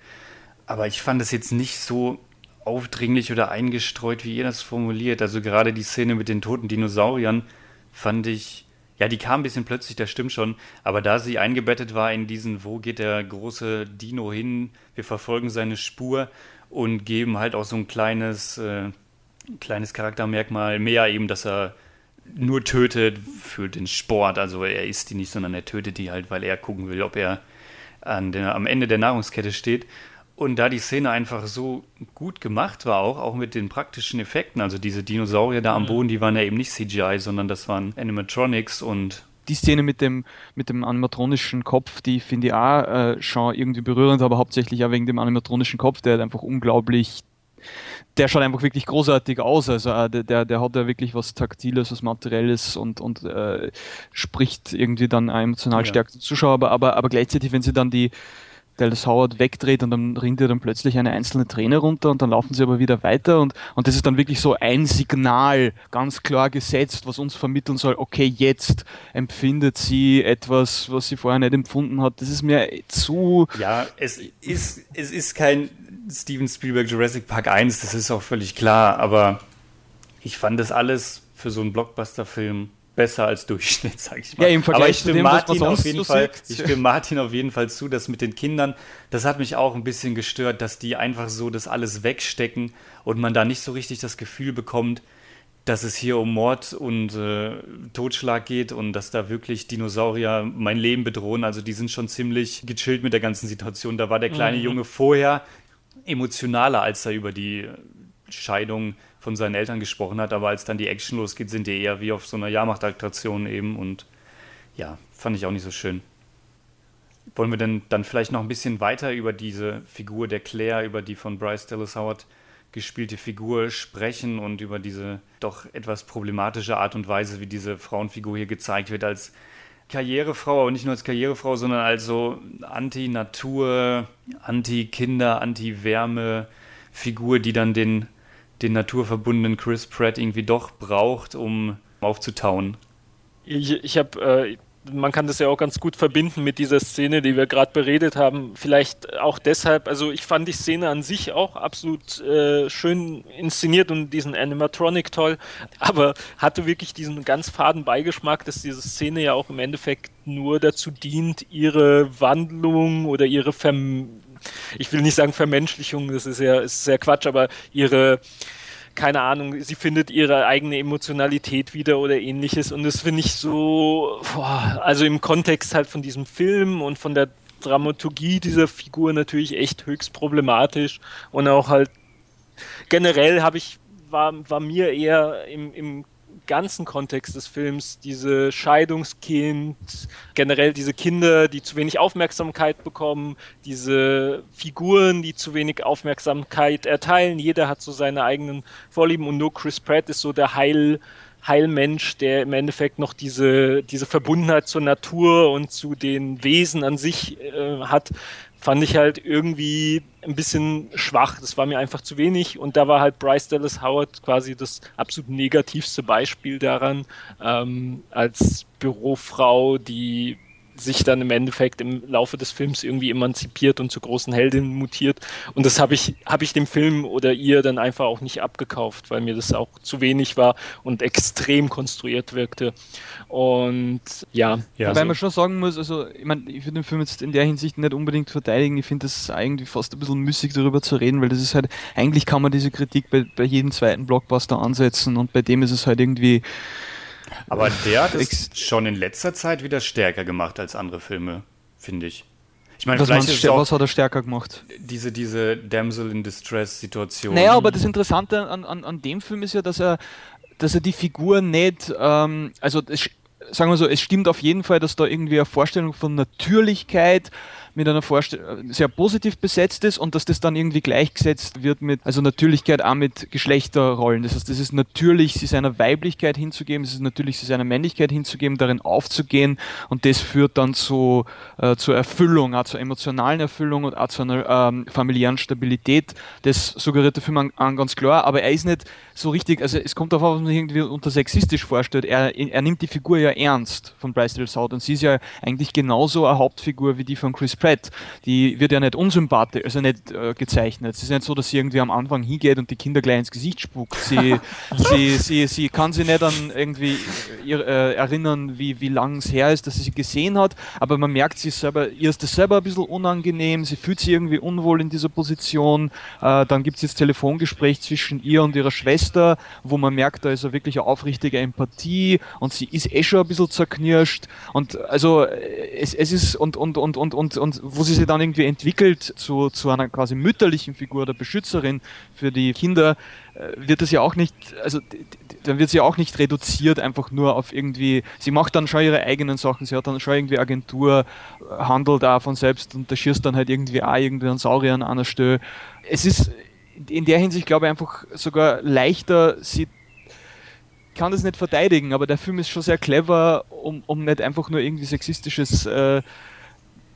Aber ich fand es jetzt nicht so aufdringlich oder eingestreut, wie ihr das formuliert. Also gerade die Szene mit den toten Dinosauriern fand ich, ja, die kam ein bisschen plötzlich, das stimmt schon. Aber da sie eingebettet war in diesen, wo geht der große Dino hin? Wir verfolgen seine Spur und geben halt auch so ein kleines äh, kleines Charaktermerkmal mehr eben, dass er nur tötet für den Sport. Also er isst die nicht, sondern er tötet die halt, weil er gucken will, ob er an der, am Ende der Nahrungskette steht. Und da die Szene einfach so gut gemacht war, auch, auch mit den praktischen Effekten, also diese Dinosaurier da am mhm. Boden, die waren ja eben nicht CGI, sondern das waren Animatronics und die Szene mit dem, mit dem animatronischen Kopf, die finde ich auch äh, schon irgendwie berührend, aber hauptsächlich auch wegen dem animatronischen Kopf, der halt einfach unglaublich der schaut einfach wirklich großartig aus. Also äh, der, der hat ja wirklich was Taktiles, was Materielles und, und äh, spricht irgendwie dann emotional ja. stärker zum Zuschauer, aber, aber, aber gleichzeitig, wenn sie dann die Dallas Howard wegdreht und dann rinnt ihr dann plötzlich eine einzelne Träne runter und dann laufen sie aber wieder weiter und, und das ist dann wirklich so ein Signal ganz klar gesetzt, was uns vermitteln soll, okay, jetzt empfindet sie etwas, was sie vorher nicht empfunden hat. Das ist mir zu... Ja, es ist, es ist kein Steven Spielberg Jurassic Park 1, das ist auch völlig klar, aber ich fand das alles für so einen Blockbuster-Film besser als Durchschnitt, sag ich mal. Ja, im Vergleich Aber ich stimme dem, Martin auf jeden Fall, ich stimme Martin auf jeden Fall zu, dass mit den Kindern, das hat mich auch ein bisschen gestört, dass die einfach so das alles wegstecken und man da nicht so richtig das Gefühl bekommt, dass es hier um Mord und äh, Totschlag geht und dass da wirklich Dinosaurier mein Leben bedrohen. Also die sind schon ziemlich gechillt mit der ganzen Situation. Da war der kleine mhm. Junge vorher emotionaler, als er über die Scheidung von seinen Eltern gesprochen hat, aber als dann die Action losgeht, sind die eher wie auf so einer Jahrmachtattraktion eben und ja, fand ich auch nicht so schön. Wollen wir denn dann vielleicht noch ein bisschen weiter über diese Figur der Claire, über die von Bryce Dallas Howard gespielte Figur sprechen und über diese doch etwas problematische Art und Weise, wie diese Frauenfigur hier gezeigt wird als Karrierefrau, aber nicht nur als Karrierefrau, sondern als so Anti-Natur, Anti-Kinder, Anti-Wärme-Figur, die dann den den naturverbundenen Chris Pratt irgendwie doch braucht, um aufzutauen. Ich, ich habe, äh, man kann das ja auch ganz gut verbinden mit dieser Szene, die wir gerade beredet haben. Vielleicht auch deshalb, also ich fand die Szene an sich auch absolut äh, schön inszeniert und diesen Animatronic toll, aber hatte wirklich diesen ganz faden Beigeschmack, dass diese Szene ja auch im Endeffekt nur dazu dient, ihre Wandlung oder ihre Verm ich will nicht sagen Vermenschlichung, das ist ja ist sehr Quatsch, aber ihre keine Ahnung, sie findet ihre eigene Emotionalität wieder oder ähnliches und das finde ich so, boah, also im Kontext halt von diesem Film und von der Dramaturgie dieser Figur natürlich echt höchst problematisch und auch halt generell habe ich war, war mir eher im, im ganzen Kontext des Films, diese Scheidungskind, generell diese Kinder, die zu wenig Aufmerksamkeit bekommen, diese Figuren, die zu wenig Aufmerksamkeit erteilen. Jeder hat so seine eigenen Vorlieben und nur Chris Pratt ist so der Heil, Heilmensch, der im Endeffekt noch diese, diese Verbundenheit zur Natur und zu den Wesen an sich äh, hat, fand ich halt irgendwie ein bisschen schwach. Das war mir einfach zu wenig. Und da war halt Bryce Dallas Howard quasi das absolut negativste Beispiel daran, ähm, als Bürofrau, die sich dann im Endeffekt im Laufe des Films irgendwie emanzipiert und zur großen Heldin mutiert. Und das habe ich, habe ich dem Film oder ihr dann einfach auch nicht abgekauft, weil mir das auch zu wenig war und extrem konstruiert wirkte. Und ja. ja Weil also, man schon sagen muss, also ich meine, ich würde den Film jetzt in der Hinsicht nicht unbedingt verteidigen. Ich finde es eigentlich fast ein bisschen müßig darüber zu reden, weil das ist halt, eigentlich kann man diese Kritik bei, bei jedem zweiten Blockbuster ansetzen und bei dem ist es halt irgendwie aber der hat es schon in letzter Zeit wieder stärker gemacht als andere Filme, finde ich. Ich meine, was, vielleicht ist auch was hat er stärker gemacht? Diese, diese Damsel in Distress-Situation. Naja, aber das Interessante an, an, an dem Film ist ja, dass er, dass er die Figur nicht, ähm, also es, sagen wir so, es stimmt auf jeden Fall, dass da irgendwie eine Vorstellung von Natürlichkeit, mit einer Vorstellung sehr positiv besetzt ist und dass das dann irgendwie gleichgesetzt wird mit, also Natürlichkeit auch mit Geschlechterrollen. Das heißt, es ist natürlich, sie seiner Weiblichkeit hinzugeben, es ist natürlich, sie seiner Männlichkeit hinzugeben, darin aufzugehen und das führt dann zu, äh, zur Erfüllung, auch zur emotionalen Erfüllung und auch zu einer ähm, familiären Stabilität. Das suggeriert der Film an, an, ganz klar, aber er ist nicht so richtig, also es kommt darauf, was man irgendwie unter sexistisch vorstellt. Er, er nimmt die Figur ja ernst von Bryce Dallas Howard und sie ist ja eigentlich genauso eine Hauptfigur wie die von Chris Pratt, die wird ja nicht unsympathisch, also nicht äh, gezeichnet. Es ist nicht so, dass sie irgendwie am Anfang hingeht und die Kinder gleich ins Gesicht spuckt. Sie, sie, sie, sie kann sich nicht an irgendwie ihr, äh, erinnern, wie, wie lang es her ist, dass sie sie gesehen hat, aber man merkt, sie selber, ihr ist das selber ein bisschen unangenehm, sie fühlt sich irgendwie unwohl in dieser Position. Äh, dann gibt es jetzt Telefongespräch zwischen ihr und ihrer Schwester, wo man merkt, da ist ja wirklich eine aufrichtige Empathie und sie ist eh schon ein bisschen zerknirscht und also es, es ist und, und, und, und, und, und und wo sie sich dann irgendwie entwickelt zu, zu einer quasi mütterlichen Figur der Beschützerin für die Kinder, äh, wird das ja auch nicht, also dann wird sie auch nicht reduziert einfach nur auf irgendwie, sie macht dann schon ihre eigenen Sachen, sie hat dann schon irgendwie Agentur, handelt da von selbst und da schießt dann halt irgendwie auch irgendwie einen Saurier an einer Stelle. Es ist in der Hinsicht, glaube ich, einfach sogar leichter, sie kann das nicht verteidigen, aber der Film ist schon sehr clever, um, um nicht einfach nur irgendwie sexistisches äh,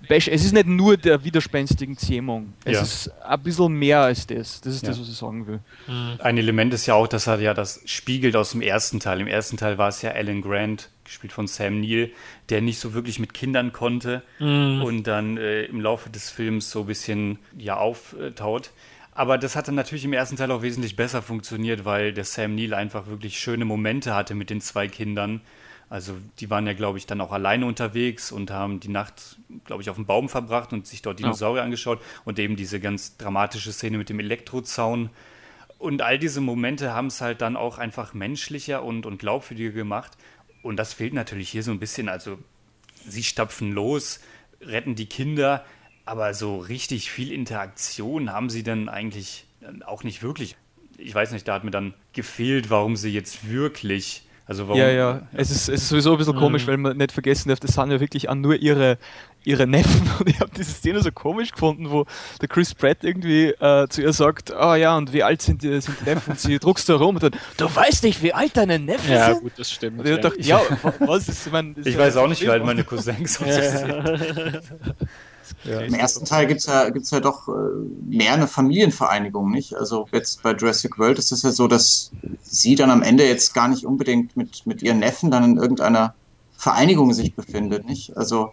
es ist nicht nur der widerspenstigen Zähmung. Es ja. ist ein bisschen mehr als das. Das ist ja. das, was ich sagen will. Mhm. Ein Element ist ja auch, dass er ja das spiegelt aus dem ersten Teil. Im ersten Teil war es ja Alan Grant, gespielt von Sam Neill, der nicht so wirklich mit Kindern konnte mhm. und dann äh, im Laufe des Films so ein bisschen ja auftaut. Aber das hatte natürlich im ersten Teil auch wesentlich besser funktioniert, weil der Sam Neill einfach wirklich schöne Momente hatte mit den zwei Kindern also die waren ja, glaube ich, dann auch alleine unterwegs und haben die Nacht, glaube ich, auf dem Baum verbracht und sich dort Dinosaurier ja. angeschaut und eben diese ganz dramatische Szene mit dem Elektrozaun. Und all diese Momente haben es halt dann auch einfach menschlicher und, und glaubwürdiger gemacht. Und das fehlt natürlich hier so ein bisschen. Also sie stapfen los, retten die Kinder, aber so richtig viel Interaktion haben sie dann eigentlich auch nicht wirklich. Ich weiß nicht, da hat mir dann gefehlt, warum sie jetzt wirklich also warum? Ja, ja. Es ist, es ist sowieso ein bisschen mhm. komisch, weil man nicht vergessen darf, das sind ja wirklich auch nur ihre, ihre Neffen. Und ich habe diese Szene so komisch gefunden, wo der Chris Pratt irgendwie äh, zu ihr sagt, ah oh, ja, und wie alt sind die, sind die Neffen? Und sie druckst da rum und dann, du weißt nicht, wie alt deine Neffen ja, sind? Ja, gut, das stimmt. Und ich ja. dachte, ja, was ist, mein, ist Ich weiß auch nicht, wie alt meine Cousins sind. Ja. Im ersten Teil gibt es ja, gibt's ja doch äh, mehr eine Familienvereinigung, nicht? Also jetzt bei Jurassic World ist es ja so, dass sie dann am Ende jetzt gar nicht unbedingt mit, mit ihren Neffen dann in irgendeiner Vereinigung sich befindet, nicht? Also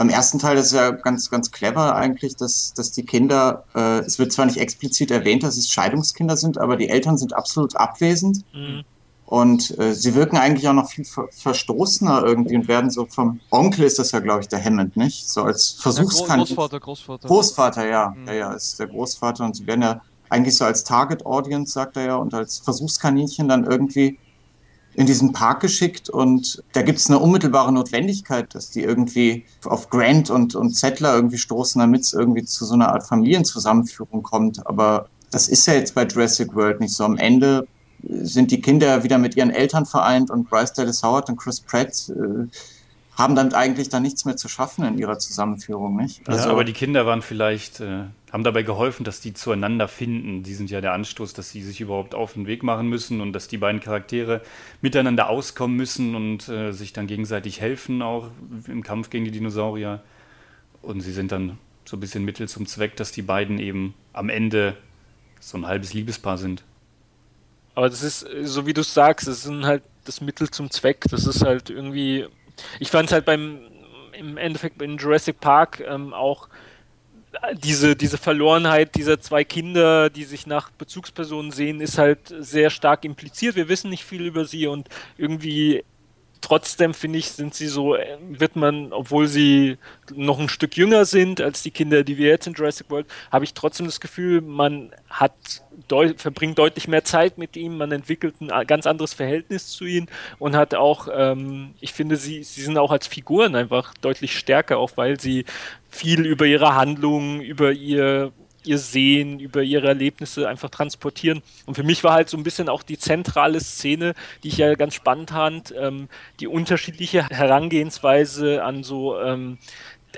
beim ersten Teil ist es ja ganz, ganz clever eigentlich, dass, dass die Kinder, äh, es wird zwar nicht explizit erwähnt, dass es Scheidungskinder sind, aber die Eltern sind absolut abwesend. Mhm. Und äh, sie wirken eigentlich auch noch viel ver verstoßener irgendwie und werden so vom Onkel ist das ja, glaube ich, der Hammond, nicht? So als Versuchskaninchen. Großvater, Großvater. Großvater, ja. Mhm. Ja, ja, ist der Großvater und sie werden ja eigentlich so als Target Audience, sagt er ja, und als Versuchskaninchen dann irgendwie in diesen Park geschickt und da gibt es eine unmittelbare Notwendigkeit, dass die irgendwie auf Grant und, und Settler irgendwie stoßen, damit es irgendwie zu so einer Art Familienzusammenführung kommt. Aber das ist ja jetzt bei Jurassic World nicht so. Am Ende sind die Kinder wieder mit ihren Eltern vereint und Bryce Dallas Howard und Chris Pratt äh, haben damit eigentlich dann nichts mehr zu schaffen in ihrer Zusammenführung, nicht? Also, ja, aber die Kinder waren vielleicht, äh, haben dabei geholfen, dass die zueinander finden. Die sind ja der Anstoß, dass sie sich überhaupt auf den Weg machen müssen und dass die beiden Charaktere miteinander auskommen müssen und äh, sich dann gegenseitig helfen, auch im Kampf gegen die Dinosaurier. Und sie sind dann so ein bisschen Mittel zum Zweck, dass die beiden eben am Ende so ein halbes Liebespaar sind. Aber das ist, so wie du sagst, es sind halt das Mittel zum Zweck. Das ist halt irgendwie. Ich fand es halt beim im Endeffekt in Jurassic Park ähm, auch diese, diese Verlorenheit dieser zwei Kinder, die sich nach Bezugspersonen sehen, ist halt sehr stark impliziert. Wir wissen nicht viel über sie und irgendwie trotzdem finde ich, sind sie so, äh, wird man, obwohl sie noch ein Stück jünger sind als die Kinder, die wir jetzt in Jurassic World, habe ich trotzdem das Gefühl, man hat deut verbringt deutlich mehr Zeit mit ihm, man entwickelt ein ganz anderes Verhältnis zu ihnen und hat auch, ähm, ich finde, sie, sie sind auch als Figuren einfach deutlich stärker, auch weil sie viel über ihre Handlungen, über ihr ihr Sehen, über ihre Erlebnisse einfach transportieren. Und für mich war halt so ein bisschen auch die zentrale Szene, die ich ja ganz spannend fand, ähm, die unterschiedliche Herangehensweise an so ähm,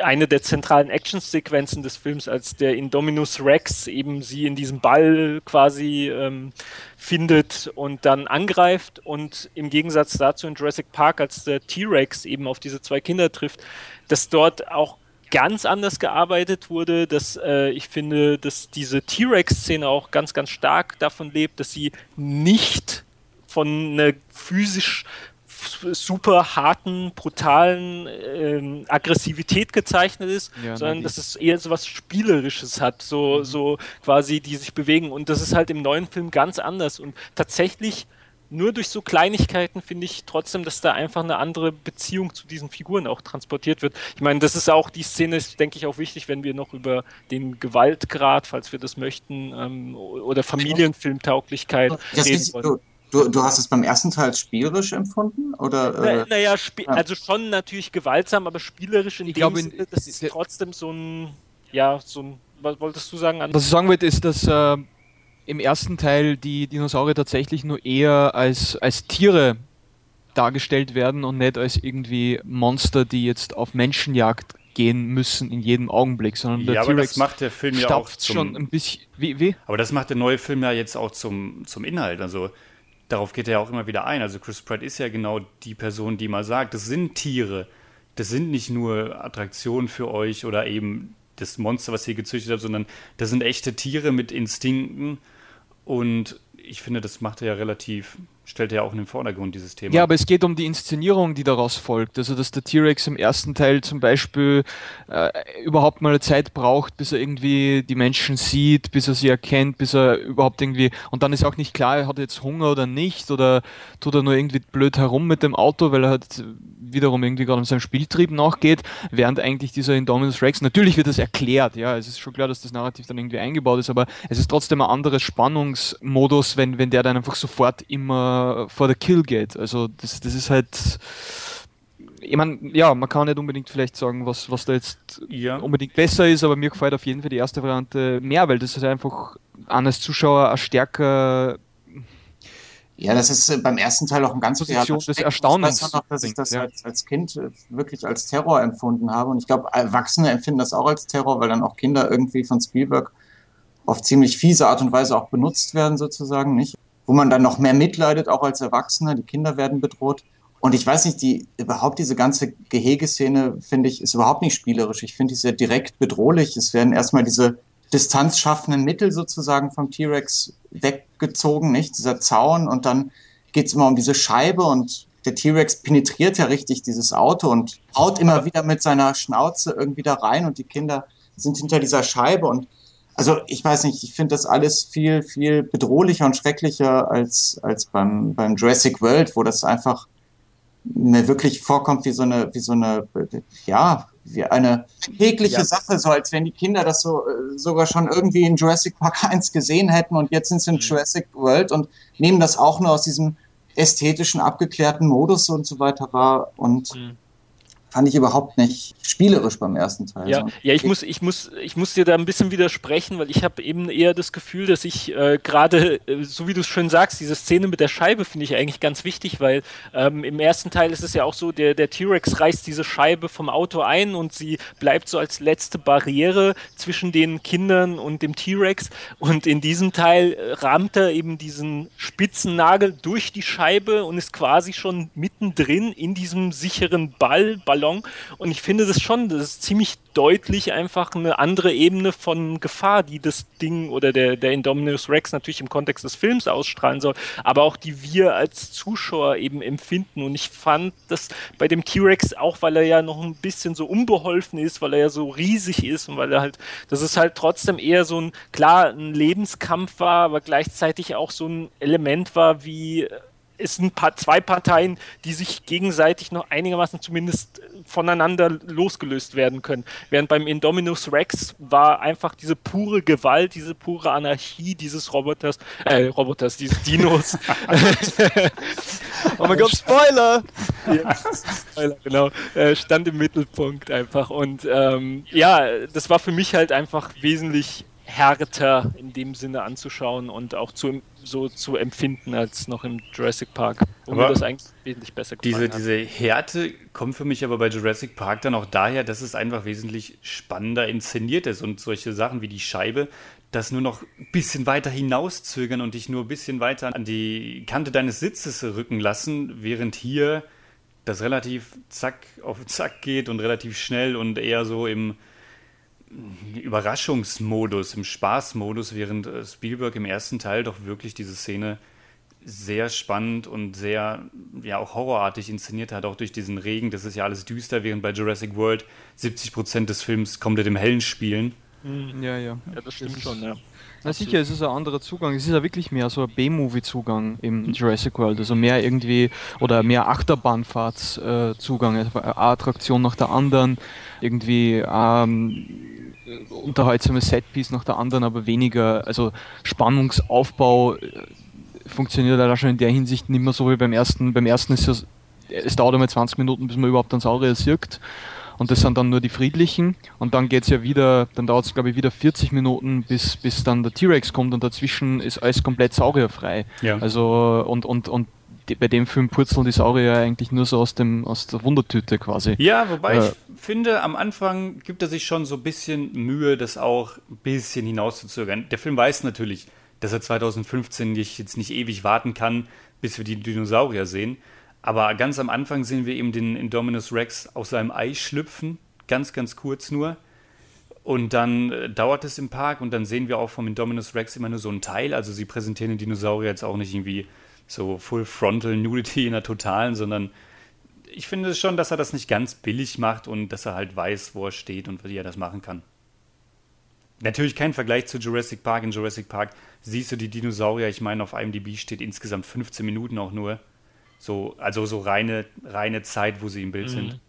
eine der zentralen Actionsequenzen des Films, als der Indominus Rex eben sie in diesem Ball quasi ähm, findet und dann angreift und im Gegensatz dazu in Jurassic Park, als der T-Rex eben auf diese zwei Kinder trifft, dass dort auch ganz anders gearbeitet wurde, dass äh, ich finde, dass diese T-Rex-Szene auch ganz, ganz stark davon lebt, dass sie nicht von einer physisch super harten, brutalen ähm, Aggressivität gezeichnet ist, ja, sondern dass es eher so was Spielerisches hat, so, mhm. so quasi, die sich bewegen. Und das ist halt im neuen Film ganz anders. Und tatsächlich nur durch so Kleinigkeiten finde ich trotzdem, dass da einfach eine andere Beziehung zu diesen Figuren auch transportiert wird. Ich meine, das ist auch, die Szene ist, denke ich, auch wichtig, wenn wir noch über den Gewaltgrad, falls wir das möchten, ähm, oder Familienfilmtauglichkeit das reden wollen. Du, du, hast es beim ersten Teil spielerisch empfunden? Oder, äh, naja, na ja, also schon natürlich gewaltsam, aber spielerisch in ich dem glaube, Sinne, das ist trotzdem so ein, ja, so ein, was wolltest du sagen? Was ich sagen wollte, ist, dass äh, im ersten Teil die Dinosaurier tatsächlich nur eher als, als Tiere dargestellt werden und nicht als irgendwie Monster, die jetzt auf Menschenjagd gehen müssen in jedem Augenblick, sondern der ja, aber das macht der Film ja auch zum, schon ein bisschen wie, wie? Aber das macht der neue Film ja jetzt auch zum, zum Inhalt, also darauf geht er ja auch immer wieder ein. Also Chris Pratt ist ja genau die Person, die mal sagt, das sind Tiere. Das sind nicht nur Attraktionen für euch oder eben das Monster, was ihr gezüchtet habt, sondern das sind echte Tiere mit Instinkten und ich finde, das macht er ja relativ, stellt ja auch in den Vordergrund, dieses Thema. Ja, aber es geht um die Inszenierung, die daraus folgt. Also, dass der T-Rex im ersten Teil zum Beispiel äh, überhaupt mal eine Zeit braucht, bis er irgendwie die Menschen sieht, bis er sie erkennt, bis er überhaupt irgendwie, und dann ist auch nicht klar, er hat jetzt Hunger oder nicht, oder tut er nur irgendwie blöd herum mit dem Auto, weil er halt wiederum irgendwie gerade in seinem Spieltrieb nachgeht, während eigentlich dieser Indominus Rex, natürlich wird das erklärt, ja, es ist schon klar, dass das Narrativ dann irgendwie eingebaut ist, aber es ist trotzdem ein anderes Spannungsmodus, wenn, wenn der dann einfach sofort immer vor der Kill geht. Also das, das ist halt ich meine, ja, man kann nicht unbedingt vielleicht sagen, was, was da jetzt ja. unbedingt besser ist, aber mir gefällt auf jeden Fall die erste Variante mehr, weil das ist einfach an als Zuschauer ein stärker ja, das ist äh, beim ersten Teil auch ein ganz Position des Erstaunens. Ich weiß noch, dass ich das ja. als, als Kind äh, wirklich als Terror empfunden habe. Und ich glaube, Erwachsene empfinden das auch als Terror, weil dann auch Kinder irgendwie von Spielberg auf ziemlich fiese Art und Weise auch benutzt werden, sozusagen, nicht? Wo man dann noch mehr mitleidet, auch als Erwachsener. Die Kinder werden bedroht. Und ich weiß nicht, die, überhaupt diese ganze Gehegeszene, finde ich, ist überhaupt nicht spielerisch. Ich finde die sehr direkt bedrohlich. Es werden erstmal diese distanzschaffenden Mittel sozusagen vom T-Rex weggezogen, nicht? Dieser Zaun und dann geht's immer um diese Scheibe und der T-Rex penetriert ja richtig dieses Auto und haut immer wieder mit seiner Schnauze irgendwie da rein und die Kinder sind hinter dieser Scheibe und also ich weiß nicht, ich finde das alles viel, viel bedrohlicher und schrecklicher als, als beim, beim Jurassic World, wo das einfach mir wirklich vorkommt wie so eine, wie so eine, ja, wie eine tägliche ja. Sache, so als wenn die Kinder das so äh, sogar schon irgendwie in Jurassic Park 1 gesehen hätten und jetzt sind sie in mhm. Jurassic World und nehmen das auch nur aus diesem ästhetischen, abgeklärten Modus und so weiter wahr. Und mhm. Fand ich überhaupt nicht spielerisch beim ersten Teil. Ja, ja ich, muss, ich, muss, ich muss dir da ein bisschen widersprechen, weil ich habe eben eher das Gefühl, dass ich äh, gerade, äh, so wie du es schön sagst, diese Szene mit der Scheibe finde ich eigentlich ganz wichtig, weil ähm, im ersten Teil ist es ja auch so, der, der T-Rex reißt diese Scheibe vom Auto ein und sie bleibt so als letzte Barriere zwischen den Kindern und dem T-Rex. Und in diesem Teil äh, rammt er eben diesen spitzen Nagel durch die Scheibe und ist quasi schon mittendrin in diesem sicheren Ball, Ball Ballon. Und ich finde das schon, das ist ziemlich deutlich einfach eine andere Ebene von Gefahr, die das Ding oder der, der Indominus Rex natürlich im Kontext des Films ausstrahlen soll, aber auch die wir als Zuschauer eben empfinden. Und ich fand das bei dem T-Rex, auch weil er ja noch ein bisschen so unbeholfen ist, weil er ja so riesig ist und weil er halt, das ist halt trotzdem eher so ein, klar, ein Lebenskampf war, aber gleichzeitig auch so ein Element war wie es sind paar, zwei Parteien, die sich gegenseitig noch einigermaßen zumindest voneinander losgelöst werden können. Während beim Indominus Rex war einfach diese pure Gewalt, diese pure Anarchie dieses Roboters, äh, Roboters, dieses Dinos. oh mein Gott, Spoiler! ja, Spoiler, genau. Äh, stand im Mittelpunkt einfach. Und ähm, ja, das war für mich halt einfach wesentlich härter in dem Sinne anzuschauen und auch zu, so zu empfinden als noch im Jurassic Park. Wo mir das eigentlich wesentlich besser diese, Diese Härte kommt für mich aber bei Jurassic Park dann auch daher, dass es einfach wesentlich spannender inszeniert ist und solche Sachen wie die Scheibe, das nur noch ein bisschen weiter hinauszögern und dich nur ein bisschen weiter an die Kante deines Sitzes rücken lassen, während hier das relativ zack auf zack geht und relativ schnell und eher so im Überraschungsmodus, im Spaßmodus, während äh, Spielberg im ersten Teil doch wirklich diese Szene sehr spannend und sehr, ja, auch horrorartig inszeniert hat, auch durch diesen Regen. Das ist ja alles düster, während bei Jurassic World 70 Prozent des Films komplett im Hellen spielen. Mhm. Ja, ja. Ja, das stimmt schon, ja. Na sicher, es ist ein anderer Zugang. Es ist ja wirklich mehr so ein B-Movie-Zugang im mhm. Jurassic World. Also mehr irgendwie, oder mehr Achterbahnfahrtszugang. Äh, eine Attraktion nach der anderen. Irgendwie ähm, unterhaltsame Setpiece nach der anderen, aber weniger, also Spannungsaufbau äh, funktioniert leider schon in der Hinsicht nicht mehr so wie beim ersten. Beim ersten ist es, es dauert einmal 20 Minuten, bis man überhaupt einen Saurier sieht. Und das sind dann nur die friedlichen. Und dann geht es ja wieder, dann dauert es glaube ich wieder 40 Minuten, bis, bis dann der T-Rex kommt und dazwischen ist alles komplett saurierfrei. Ja. Also und, und, und bei dem Film purzeln die Saurier eigentlich nur so aus, dem, aus der Wundertüte quasi. Ja, wobei äh, ich finde, am Anfang gibt er sich schon so ein bisschen Mühe, das auch ein bisschen hinauszuzögern. Der Film weiß natürlich, dass er 2015 nicht, jetzt nicht ewig warten kann, bis wir die Dinosaurier sehen. Aber ganz am Anfang sehen wir eben den Indominus Rex aus seinem Ei schlüpfen, ganz, ganz kurz nur. Und dann äh, dauert es im Park und dann sehen wir auch vom Indominus Rex immer nur so einen Teil. Also sie präsentieren den Dinosaurier jetzt auch nicht irgendwie so Full Frontal Nudity in der totalen, sondern ich finde schon, dass er das nicht ganz billig macht und dass er halt weiß, wo er steht und wie er das machen kann. Natürlich kein Vergleich zu Jurassic Park. In Jurassic Park siehst du die Dinosaurier, ich meine, auf IMDb steht insgesamt 15 Minuten auch nur. So, also so reine, reine Zeit, wo sie im Bild mhm. sind.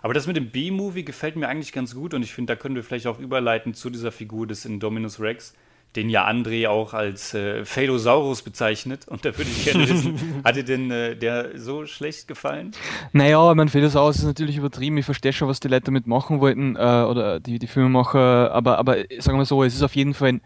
Aber das mit dem B-Movie gefällt mir eigentlich ganz gut und ich finde, da können wir vielleicht auch überleiten zu dieser Figur des Indominus Rex den ja André auch als äh, Phelosaurus bezeichnet. Und da würde ich gerne wissen, hat dir denn äh, der so schlecht gefallen? Naja, mein Phelosaurus ist natürlich übertrieben. Ich verstehe schon, was die Leute damit machen wollten, äh, oder die, die Filmemacher. Aber, aber sagen wir so, es ist auf jeden Fall ein.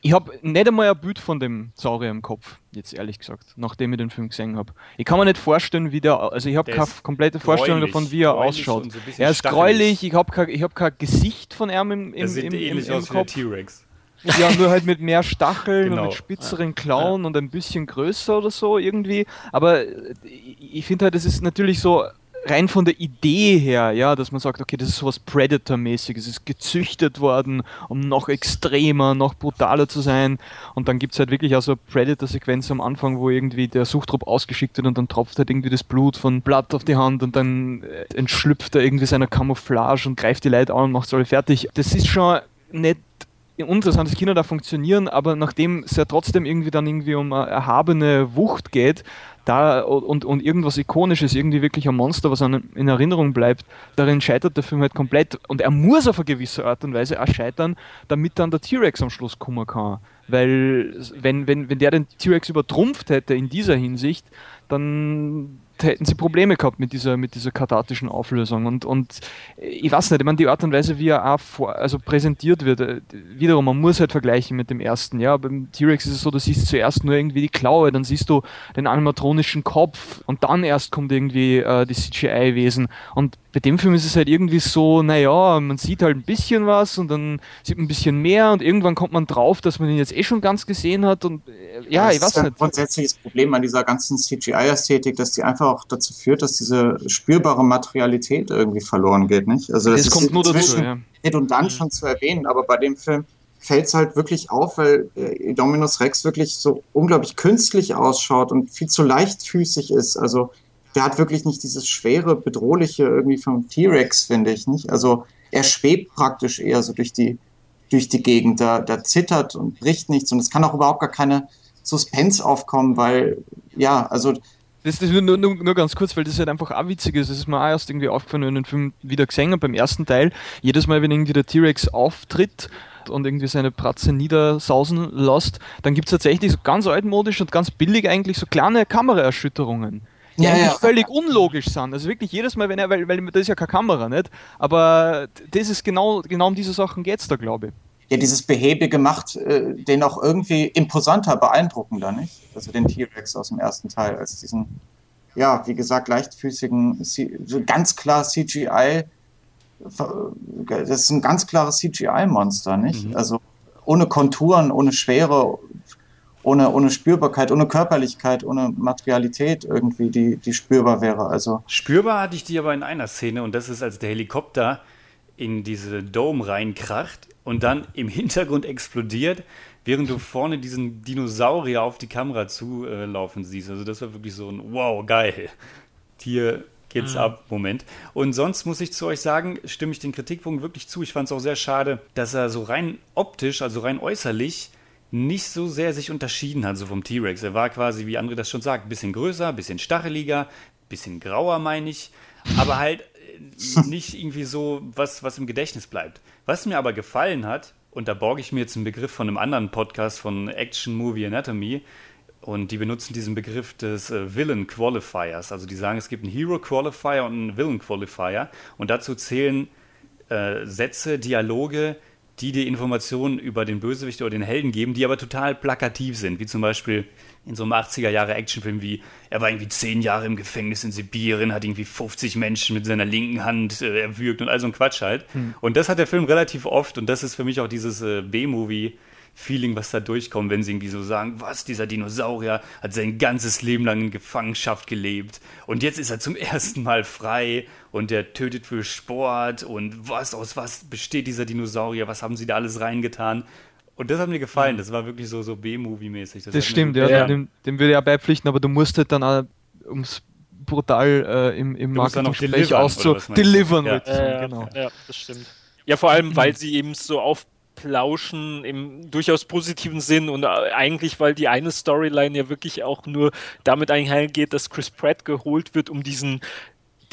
Ich habe nicht einmal ein Bild von dem Saurier im Kopf, jetzt ehrlich gesagt, nachdem ich den Film gesehen habe. Ich kann mir nicht vorstellen, wie der, also ich habe keine komplette Vorstellung davon, wie er ausschaut. So er ist gräulich, ich habe kein, hab kein Gesicht von ihm im, im, im, im, im aus Kopf. T-Rex. Ja, nur halt mit mehr Stacheln genau. und mit spitzeren Klauen ja. und ein bisschen größer oder so irgendwie. Aber ich finde halt, das ist natürlich so rein von der Idee her, ja, dass man sagt, okay, das ist sowas Predator-mäßiges, es ist gezüchtet worden, um noch extremer, noch brutaler zu sein. Und dann gibt es halt wirklich auch so Predator-Sequenz am Anfang, wo irgendwie der Suchtrupp ausgeschickt wird und dann tropft halt irgendwie das Blut von Blatt auf die Hand und dann äh, entschlüpft er irgendwie seiner Camouflage und greift die Leute an und macht es alle fertig. Das ist schon nicht interessant, dass Kinder da funktionieren, aber nachdem es ja trotzdem irgendwie dann irgendwie um eine erhabene Wucht geht, da und, und irgendwas Ikonisches, irgendwie wirklich ein Monster, was einem in Erinnerung bleibt, darin scheitert der Film halt komplett. Und er muss auf eine gewisse Art und Weise auch scheitern, damit dann der T-Rex am Schluss kommen kann. Weil wenn, wenn, wenn der den T-Rex übertrumpft hätte in dieser Hinsicht, dann hätten sie Probleme gehabt mit dieser, mit dieser kathartischen Auflösung. Und, und ich weiß nicht, ich meine, die Art und Weise, wie er auch vor, also präsentiert wird, äh, wiederum, man muss halt vergleichen mit dem ersten. Ja, beim T-Rex ist es so, du siehst zuerst nur irgendwie die Klaue, dann siehst du den animatronischen Kopf und dann erst kommt irgendwie äh, die CGI-Wesen. Und bei dem Film ist es halt irgendwie so, naja, man sieht halt ein bisschen was und dann sieht man ein bisschen mehr und irgendwann kommt man drauf, dass man ihn jetzt eh schon ganz gesehen hat und äh, ja, das ich weiß ist ein nicht. grundsätzliches Problem an dieser ganzen CGI-Ästhetik, dass die einfach auch dazu führt, dass diese spürbare Materialität irgendwie verloren geht, nicht? Also das, Das ist kommt nur dazu, ja. redundant schon zu erwähnen, aber bei dem Film fällt es halt wirklich auf, weil äh, Dominus Rex wirklich so unglaublich künstlich ausschaut und viel zu leichtfüßig ist. Also der hat wirklich nicht dieses schwere, bedrohliche irgendwie vom T-Rex, finde ich, nicht? Also er schwebt praktisch eher so durch die, durch die Gegend, da, da zittert und bricht nichts und es kann auch überhaupt gar keine Suspense aufkommen, weil, ja, also Das ist nur, nur, nur ganz kurz, weil das halt einfach auch witzig ist. Das ist mir auch erst irgendwie aufgefallen, wenn ich den Film wieder gesehen habe, beim ersten Teil. Jedes Mal, wenn irgendwie der T-Rex auftritt und irgendwie seine Pratze niedersausen lässt, dann gibt es tatsächlich so ganz altmodisch und ganz billig eigentlich so kleine Kameraerschütterungen. Die Ja, eigentlich ja. völlig unlogisch sind. Also wirklich jedes Mal, wenn er, weil, weil das ist ja keine Kamera, nicht? Aber das ist genau, genau um diese Sachen geht's da, glaube ich. Ja, dieses Behäbige macht äh, den auch irgendwie imposanter, beeindruckender, nicht? Also den T-Rex aus dem ersten Teil, als diesen, ja, wie gesagt, leichtfüßigen, so ganz klar CGI, das ist ein ganz klares CGI-Monster, nicht? Mhm. Also ohne Konturen, ohne Schwere, ohne, ohne Spürbarkeit, ohne Körperlichkeit, ohne Materialität irgendwie, die, die spürbar wäre. Also Spürbar hatte ich die aber in einer Szene und das ist, als der Helikopter in diese Dome reinkracht und dann im Hintergrund explodiert, während du vorne diesen Dinosaurier auf die Kamera zulaufen siehst. Also das war wirklich so ein wow, geil. Hier geht's ab, Moment. Und sonst muss ich zu euch sagen, stimme ich den Kritikpunkt wirklich zu. Ich fand es auch sehr schade, dass er so rein optisch, also rein äußerlich, nicht so sehr sich unterschieden hat, so vom T-Rex. Er war quasi, wie André das schon sagt, ein bisschen größer, ein bisschen stacheliger, ein bisschen grauer, meine ich, aber halt äh, nicht irgendwie so was, was im Gedächtnis bleibt. Was mir aber gefallen hat, und da borge ich mir jetzt einen Begriff von einem anderen Podcast von Action Movie Anatomy, und die benutzen diesen Begriff des äh, Villain Qualifiers. Also die sagen, es gibt einen Hero Qualifier und einen Villain Qualifier. Und dazu zählen äh, Sätze, Dialoge, die dir Informationen über den Bösewicht oder den Helden geben, die aber total plakativ sind. Wie zum Beispiel in so einem 80er-Jahre-Actionfilm wie, er war irgendwie zehn Jahre im Gefängnis in Sibirien, hat irgendwie 50 Menschen mit seiner linken Hand äh, erwürgt und all so ein Quatsch halt. Und das hat der Film relativ oft und das ist für mich auch dieses äh, B-Movie- Feeling, was da durchkommt, wenn sie irgendwie so sagen, was, dieser Dinosaurier hat sein ganzes Leben lang in Gefangenschaft gelebt und jetzt ist er zum ersten Mal frei und der tötet für Sport und was, aus was besteht dieser Dinosaurier, was haben sie da alles reingetan? Und das hat mir gefallen, das war wirklich so, so B-Movie-mäßig. Das mir stimmt, ja, Ja. Dem, dem würde ich auch beipflichten, aber du musst halt dann auch, ums brutal äh, im, im Marketing-Sprech delivern, auszu... oder was meinst du? Delivern, Ja. Ja, genau. ja, das stimmt. Ja, vor allem, weil sie eben so aufplauschen im durchaus positiven Sinn und äh, eigentlich, weil die eine Storyline ja wirklich auch nur damit einhergeht, dass Chris Pratt geholt wird, um diesen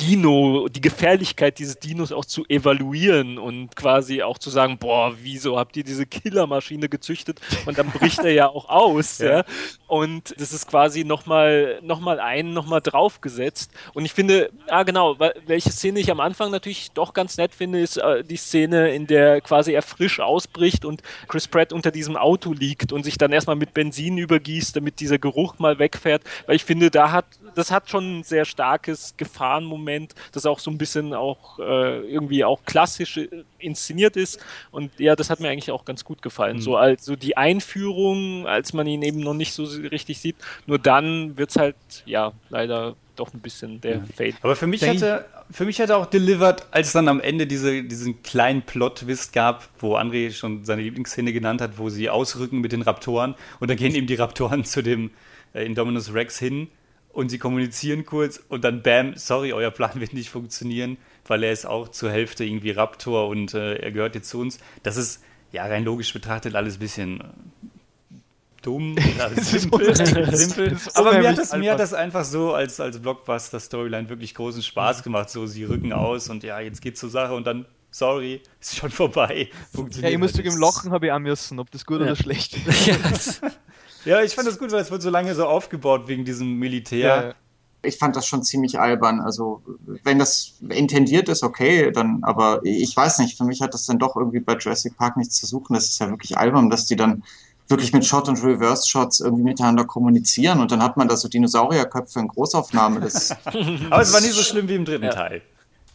Dino, die Gefährlichkeit dieses Dinos auch zu evaluieren und quasi auch zu sagen, boah, wieso habt ihr diese Killermaschine gezüchtet? Und dann bricht er ja auch aus, ja. Ja. Und das ist quasi nochmal noch mal ein, nochmal draufgesetzt. Und ich finde, ah genau, welche Szene ich am Anfang natürlich doch ganz nett finde, ist äh, die Szene, in der quasi er frisch ausbricht und Chris Pratt unter diesem Auto liegt und sich dann erstmal mit Benzin übergießt, damit dieser Geruch mal wegfährt. Weil ich finde, da hat, das hat schon ein sehr starkes Gefahrenmoment, das auch so ein bisschen auch äh, irgendwie auch klassisch äh, inszeniert ist. Und ja, das hat mir eigentlich auch ganz gut gefallen. So also die Einführung, als man ihn eben noch nicht so richtig sieht, nur dann wird's halt, ja, leider doch ein bisschen der Fade. Aber für mich Denk- hätte, für mich hätte auch Delivered, als es dann am Ende diese, diesen kleinen Plot-Twist gab, wo André schon seine Lieblingsszene genannt hat, wo sie ausrücken mit den Raptoren und dann gehen eben die Raptoren zu dem äh, Indominus Rex hin und sie kommunizieren kurz und dann bam, sorry, euer Plan wird nicht funktionieren, weil er ist auch zur Hälfte irgendwie Raptor und äh, er gehört jetzt zu uns. Das ist ja rein logisch betrachtet alles ein bisschen äh, dumm, ja, simpel, simpel. Aber mir hat, das, mir hat das einfach so als, als Blockbuster-Storyline wirklich großen Spaß gemacht. So, sie rücken aus und ja, jetzt geht's zur Sache und dann, sorry, ist schon vorbei. Ja, Funktioniert ich muss halt nicht. lachen habe ich auch müssen, ob das gut oder schlecht ist. Ja, ich fand das gut, weil es wird so lange so aufgebaut wegen diesem Militär. Ja, ja. ich fand das schon ziemlich albern. Also, wenn das intendiert ist, okay, dann, aber ich weiß nicht, für mich hat das dann doch irgendwie bei Jurassic Park nichts zu suchen. Das ist ja wirklich albern, dass die dann wirklich mit Shot- und Reverse-Shots irgendwie miteinander kommunizieren und dann hat man da so Dinosaurierköpfe in Großaufnahme. Das aber es war nicht so schlimm wie im dritten ja. Teil.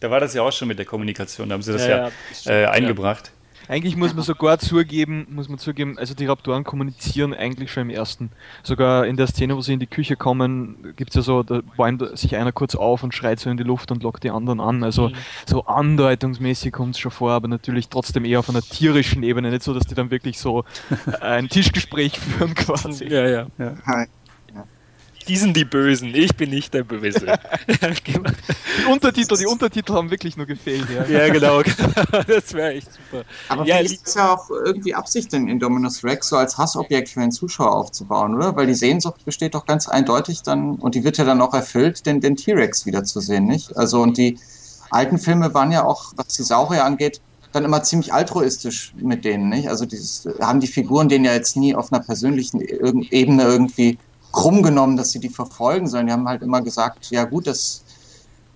Da war das ja auch schon mit der Kommunikation, da haben sie das ja, ja äh, eingebracht. Eigentlich muss man sogar zugeben, muss man zugeben, also die Raptoren kommunizieren eigentlich schon im ersten. Sogar in der Szene, wo sie in die Küche kommen, gibt es ja so, da bäumt sich einer kurz auf und schreit so in die Luft und lockt die anderen an. Also mhm. so andeutungsmäßig kommt es schon vor, aber natürlich trotzdem eher auf einer tierischen Ebene, nicht so, dass die dann wirklich so ein Tischgespräch führen quasi. Ja, ja. ja die sind die Bösen, ich bin nicht der Böse. die Untertitel, die Untertitel haben wirklich nur gefehlt. Ja, ja genau, das wäre echt super. Aber ja, vielleicht ist ja auch irgendwie Absicht in Indominus Rex, so als Hassobjekt für den Zuschauer aufzubauen, oder? Weil die Sehnsucht besteht doch ganz eindeutig dann, und die wird ja dann auch erfüllt, den, den T-Rex wiederzusehen, nicht? Also, und die alten Filme waren ja auch, was die Saurier angeht, dann immer ziemlich altruistisch mit denen, nicht? Also dieses, haben die Figuren denen ja jetzt nie auf einer persönlichen Ebene irgendwie krumm genommen, dass sie die verfolgen, sondern die haben halt immer gesagt, ja gut, das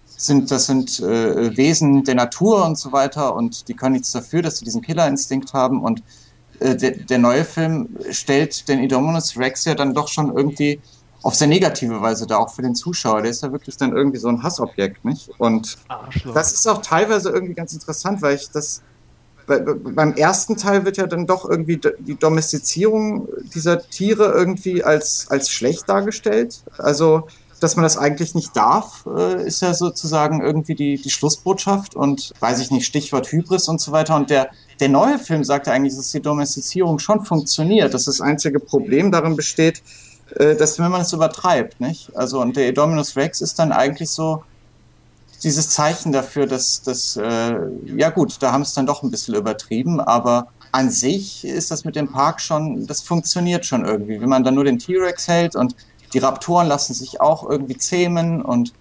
sind, das sind äh, Wesen der Natur und so weiter und die können nichts dafür, dass sie diesen Killerinstinkt haben und äh, der, der neue Film stellt den Indominus Rex ja dann doch schon irgendwie auf sehr negative Weise da, auch für den Zuschauer. Der ist ja wirklich dann irgendwie so ein Hassobjekt, nicht? Und Arschloch. das ist auch teilweise irgendwie ganz interessant, weil ich das beim ersten Teil wird ja dann doch irgendwie die Domestizierung dieser Tiere irgendwie als, als schlecht dargestellt. Also, dass man das eigentlich nicht darf, äh, ist ja sozusagen irgendwie die, die Schlussbotschaft und weiß ich nicht, Stichwort Hybris und so weiter. Und der, der neue Film sagt ja eigentlich, dass die Domestizierung schon funktioniert, dass das einzige Problem darin besteht, äh, dass wenn man es übertreibt, nicht? Also, und der Dominus Rex ist dann eigentlich so, dieses Zeichen dafür, dass das, äh, ja gut, da haben es dann doch ein bisschen übertrieben, aber an sich ist das mit dem Park schon, das funktioniert schon irgendwie. Wenn man dann nur den T-Rex hält und die Raptoren lassen sich auch irgendwie zähmen und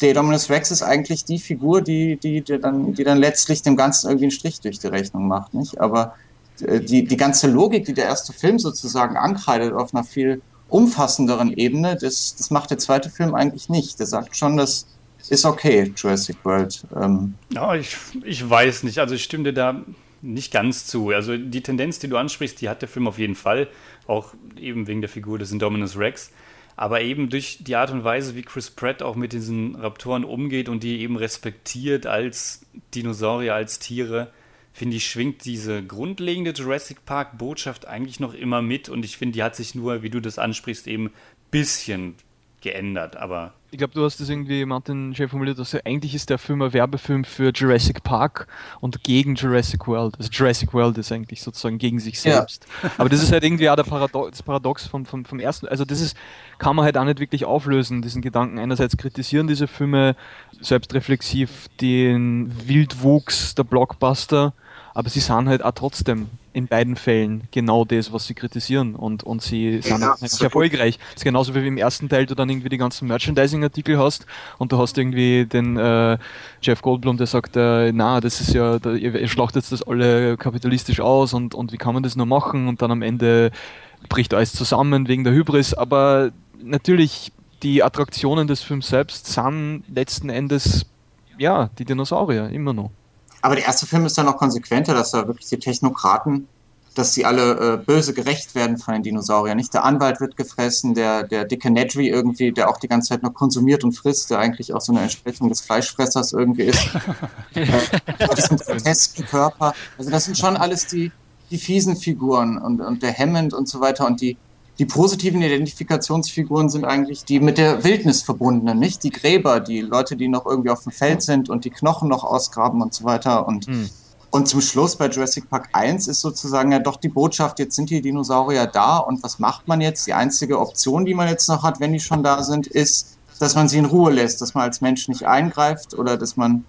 der Dominus Rex ist eigentlich die Figur, die, die, die, dann, die dann letztlich dem Ganzen irgendwie einen Strich durch die Rechnung macht, nicht? Aber äh, die, die ganze Logik, die der erste Film sozusagen ankreidet auf einer viel umfassenderen Ebene, das, das macht der zweite Film eigentlich nicht. Der sagt schon, dass ist okay, Jurassic World. Ähm. Ja, ich, ich weiß nicht. Also ich stimme dir da nicht ganz zu. Also die Tendenz, die du ansprichst, die hat der Film auf jeden Fall. Auch eben wegen der Figur des Indominus Rex. Aber eben durch die Art und Weise, wie Chris Pratt auch mit diesen Raptoren umgeht und die eben respektiert als Dinosaurier, als Tiere, finde ich, schwingt diese grundlegende Jurassic Park-Botschaft eigentlich noch immer mit. Und ich finde, die hat sich nur, wie du das ansprichst, eben ein bisschen geändert. Aber ich glaube, du hast das irgendwie, Martin, schön formuliert, dass eigentlich ist der Film ein Werbefilm für Jurassic Park und gegen Jurassic World. Also Jurassic World ist eigentlich sozusagen gegen sich selbst. Ja. Aber das ist halt irgendwie auch der Paradox, das Paradox vom, vom, vom ersten. Also das ist, kann man halt auch nicht wirklich auflösen, diesen Gedanken. Einerseits kritisieren diese Filme selbstreflexiv den Wildwuchs der Blockbuster, aber sie sind halt auch trotzdem in beiden Fällen genau das, was sie kritisieren und, und sie sind ja, halt erfolgreich. Das ist genauso wie im ersten Teil du dann irgendwie die ganzen Merchandising-Artikel hast und du hast irgendwie den äh, Jeff Goldblum, der sagt, äh, na, das ist ja, da, ihr, ihr schlachtet das alle kapitalistisch aus und, und wie kann man das nur machen und dann am Ende bricht alles zusammen wegen der Hybris, aber natürlich die Attraktionen des Films selbst sind letzten Endes ja die Dinosaurier immer noch. Aber der erste Film ist dann noch konsequenter, dass da wirklich die Technokraten, dass sie alle äh, böse gerecht werden von den Dinosauriern. Nicht der Anwalt wird gefressen, der, der dicke Nedry irgendwie, der auch die ganze Zeit noch konsumiert und frisst, der eigentlich auch so eine Entsprechung des Fleischfressers irgendwie ist. äh, diesen grotesken Körper. Also das sind schon alles die, die fiesen Figuren und, und der Hammond und so weiter und die, die positiven Identifikationsfiguren sind eigentlich die mit der Wildnis verbundenen, nicht die Gräber, die Leute, die noch irgendwie auf dem Feld sind und die Knochen noch ausgraben und so weiter. Und, mhm. und zum Schluss bei Jurassic Park 1 ist sozusagen ja doch die Botschaft, jetzt sind die Dinosaurier da und was macht man jetzt? Die einzige Option, die man jetzt noch hat, wenn die schon da sind, ist, dass man sie in Ruhe lässt, dass man als Mensch nicht eingreift oder dass man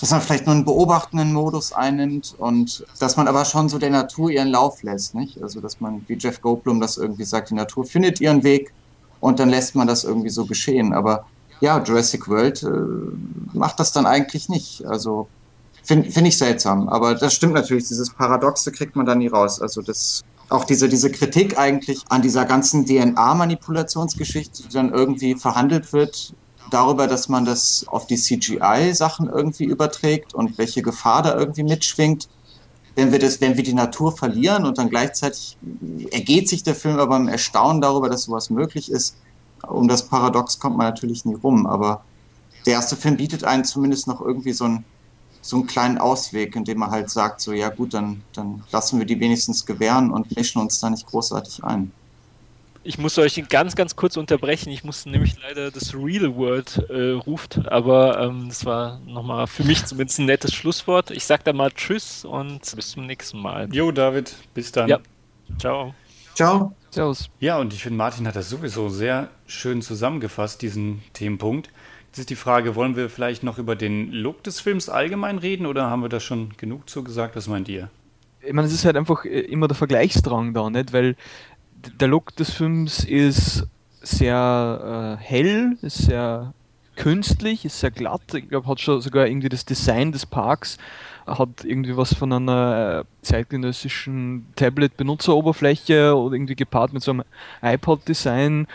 dass man vielleicht nur einen beobachtenden Modus einnimmt und dass man aber schon so der Natur ihren Lauf lässt, nicht? Also dass man, wie Jeff Goldblum das irgendwie sagt, die Natur findet ihren Weg und dann lässt man das irgendwie so geschehen. Aber ja, Jurassic World äh, macht das dann eigentlich nicht. Also finde find ich seltsam. Aber das stimmt natürlich, dieses Paradoxe kriegt man da nie raus. Also das auch diese, diese Kritik eigentlich an dieser ganzen DNA-Manipulationsgeschichte, die dann irgendwie verhandelt wird, darüber, dass man das auf die CGI-Sachen irgendwie überträgt und welche Gefahr da irgendwie mitschwingt. Wenn wir, das, wenn wir die Natur verlieren und dann gleichzeitig ergeht sich der Film aber im Erstaunen darüber, dass sowas möglich ist. Um das Paradox kommt man natürlich nie rum, aber der erste Film bietet einen zumindest noch irgendwie so einen, so einen kleinen Ausweg, indem er halt sagt, so ja gut, dann, dann lassen wir die wenigstens gewähren und mischen uns da nicht großartig ein. Ich muss euch ganz, ganz kurz unterbrechen. Ich musste nämlich leider das Real World äh, ruft, aber ähm, das war nochmal für mich zumindest ein nettes Schlusswort. Ich sag da mal Tschüss und bis zum nächsten Mal. Jo, David, bis dann. Ja. Ciao. Ciao. Servus. Ja, und ich finde, Martin hat das sowieso sehr schön zusammengefasst, diesen Themenpunkt. Jetzt ist die Frage, wollen wir vielleicht noch über den Look des Films allgemein reden oder haben wir da schon genug zugesagt? Was meint ihr? Ich meine, es ist halt einfach äh, immer der Vergleichsdrang da, nicht? Weil der Look des Films ist sehr äh, hell, ist sehr künstlich, ist sehr glatt. Ich glaube, hat schon sogar irgendwie das Design des Parks hat irgendwie was von einer äh, zeitgenössischen Tablet-Benutzeroberfläche oder irgendwie gepaart mit so einem iPod-Design.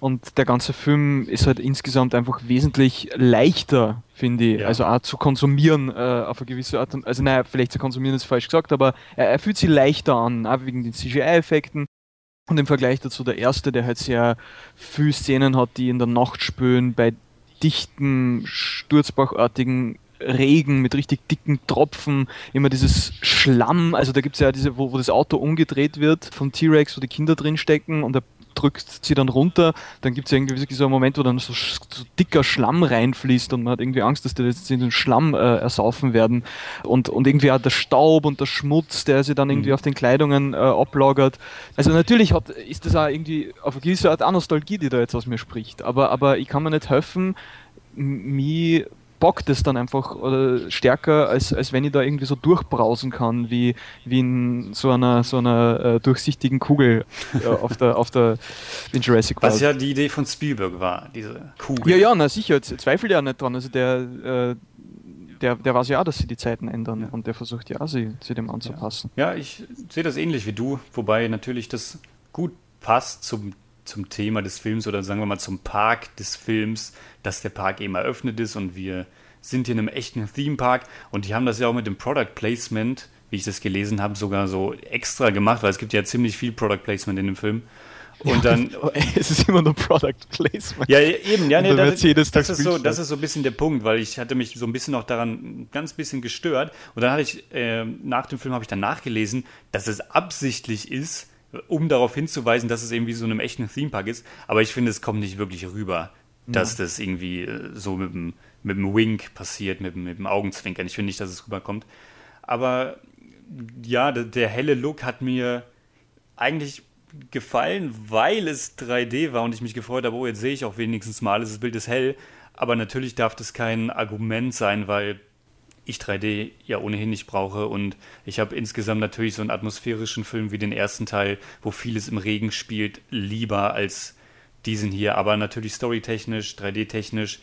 Und der ganze Film ist halt insgesamt einfach wesentlich leichter, finde ich. Ja. Also auch zu konsumieren äh, auf eine gewisse Art und Also naja, vielleicht zu konsumieren ist falsch gesagt, aber er, er fühlt sich leichter an, auch wegen den CGI-Effekten. Und im Vergleich dazu der erste, der halt sehr viele Szenen hat, die in der Nacht spüren, bei dichten, sturzbachartigen Regen mit richtig dicken Tropfen, immer dieses Schlamm, also da gibt es ja diese, wo, wo das Auto umgedreht wird vom T-Rex, wo die Kinder drinstecken und der drückt sie dann runter, dann gibt es irgendwie so einen Moment, wo dann so, so, dicker Schlamm reinfließt und man hat irgendwie Angst, dass die jetzt in den Schlamm äh, ersaufen werden und, und irgendwie auch der Staub und der Schmutz, der sich dann irgendwie mhm. auf den Kleidungen äh, ablagert. Also natürlich hat, ist das auch irgendwie auf eine gewisse Art auch Nostalgie, die da jetzt aus mir spricht, aber, aber ich kann mir nicht helfen, mich bockt es dann einfach oder stärker, als, als wenn ich da irgendwie so durchbrausen kann, wie, wie in so einer, so einer äh, durchsichtigen Kugel äh, auf der, auf der in Jurassic World. Was ja die Idee von Spielberg war, diese Kugel. Ja, ja, na sicher, zweifelt ja nicht dran. Also der, äh, der, der weiß ja auch, dass sie die Zeiten ändern ja. und der versucht ja, sie, sie dem anzupassen. Ja, ja ich sehe das ähnlich wie du, wobei natürlich das gut passt zum zum Thema des Films oder sagen wir mal zum Park des Films, dass der Park eben eröffnet ist und wir sind hier in einem echten Theme Park und die haben das ja auch mit dem Product Placement, wie ich das gelesen habe, sogar so extra gemacht, weil es gibt ja ziemlich viel Product Placement in dem Film. Und ja, dann. es ist immer nur Product Placement. Ja, eben, ja, nee, das, das, ist so, das ist so ein bisschen der Punkt, weil ich hatte mich so ein bisschen auch daran ganz bisschen gestört. Und dann hatte ich, äh, nach dem Film habe ich dann nachgelesen, dass es absichtlich ist, um darauf hinzuweisen, dass es irgendwie so einem echten Themepark ist. Aber ich finde, es kommt nicht wirklich rüber, dass ja. das irgendwie äh, so mit dem, mit dem Wink passiert, mit, mit dem Augenzwinkern. Ich finde nicht, dass es rüberkommt. Aber ja, der, der helle Look hat mir eigentlich gefallen, weil es 3D war und ich mich gefreut habe, oh, jetzt sehe ich auch wenigstens mal, das Bild ist hell. Aber natürlich darf das kein Argument sein, weil ich 3D ja ohnehin nicht brauche. Und ich habe insgesamt natürlich so einen atmosphärischen Film wie den ersten Teil, wo vieles im Regen spielt, lieber als diesen hier. Aber natürlich storytechnisch, 3D-technisch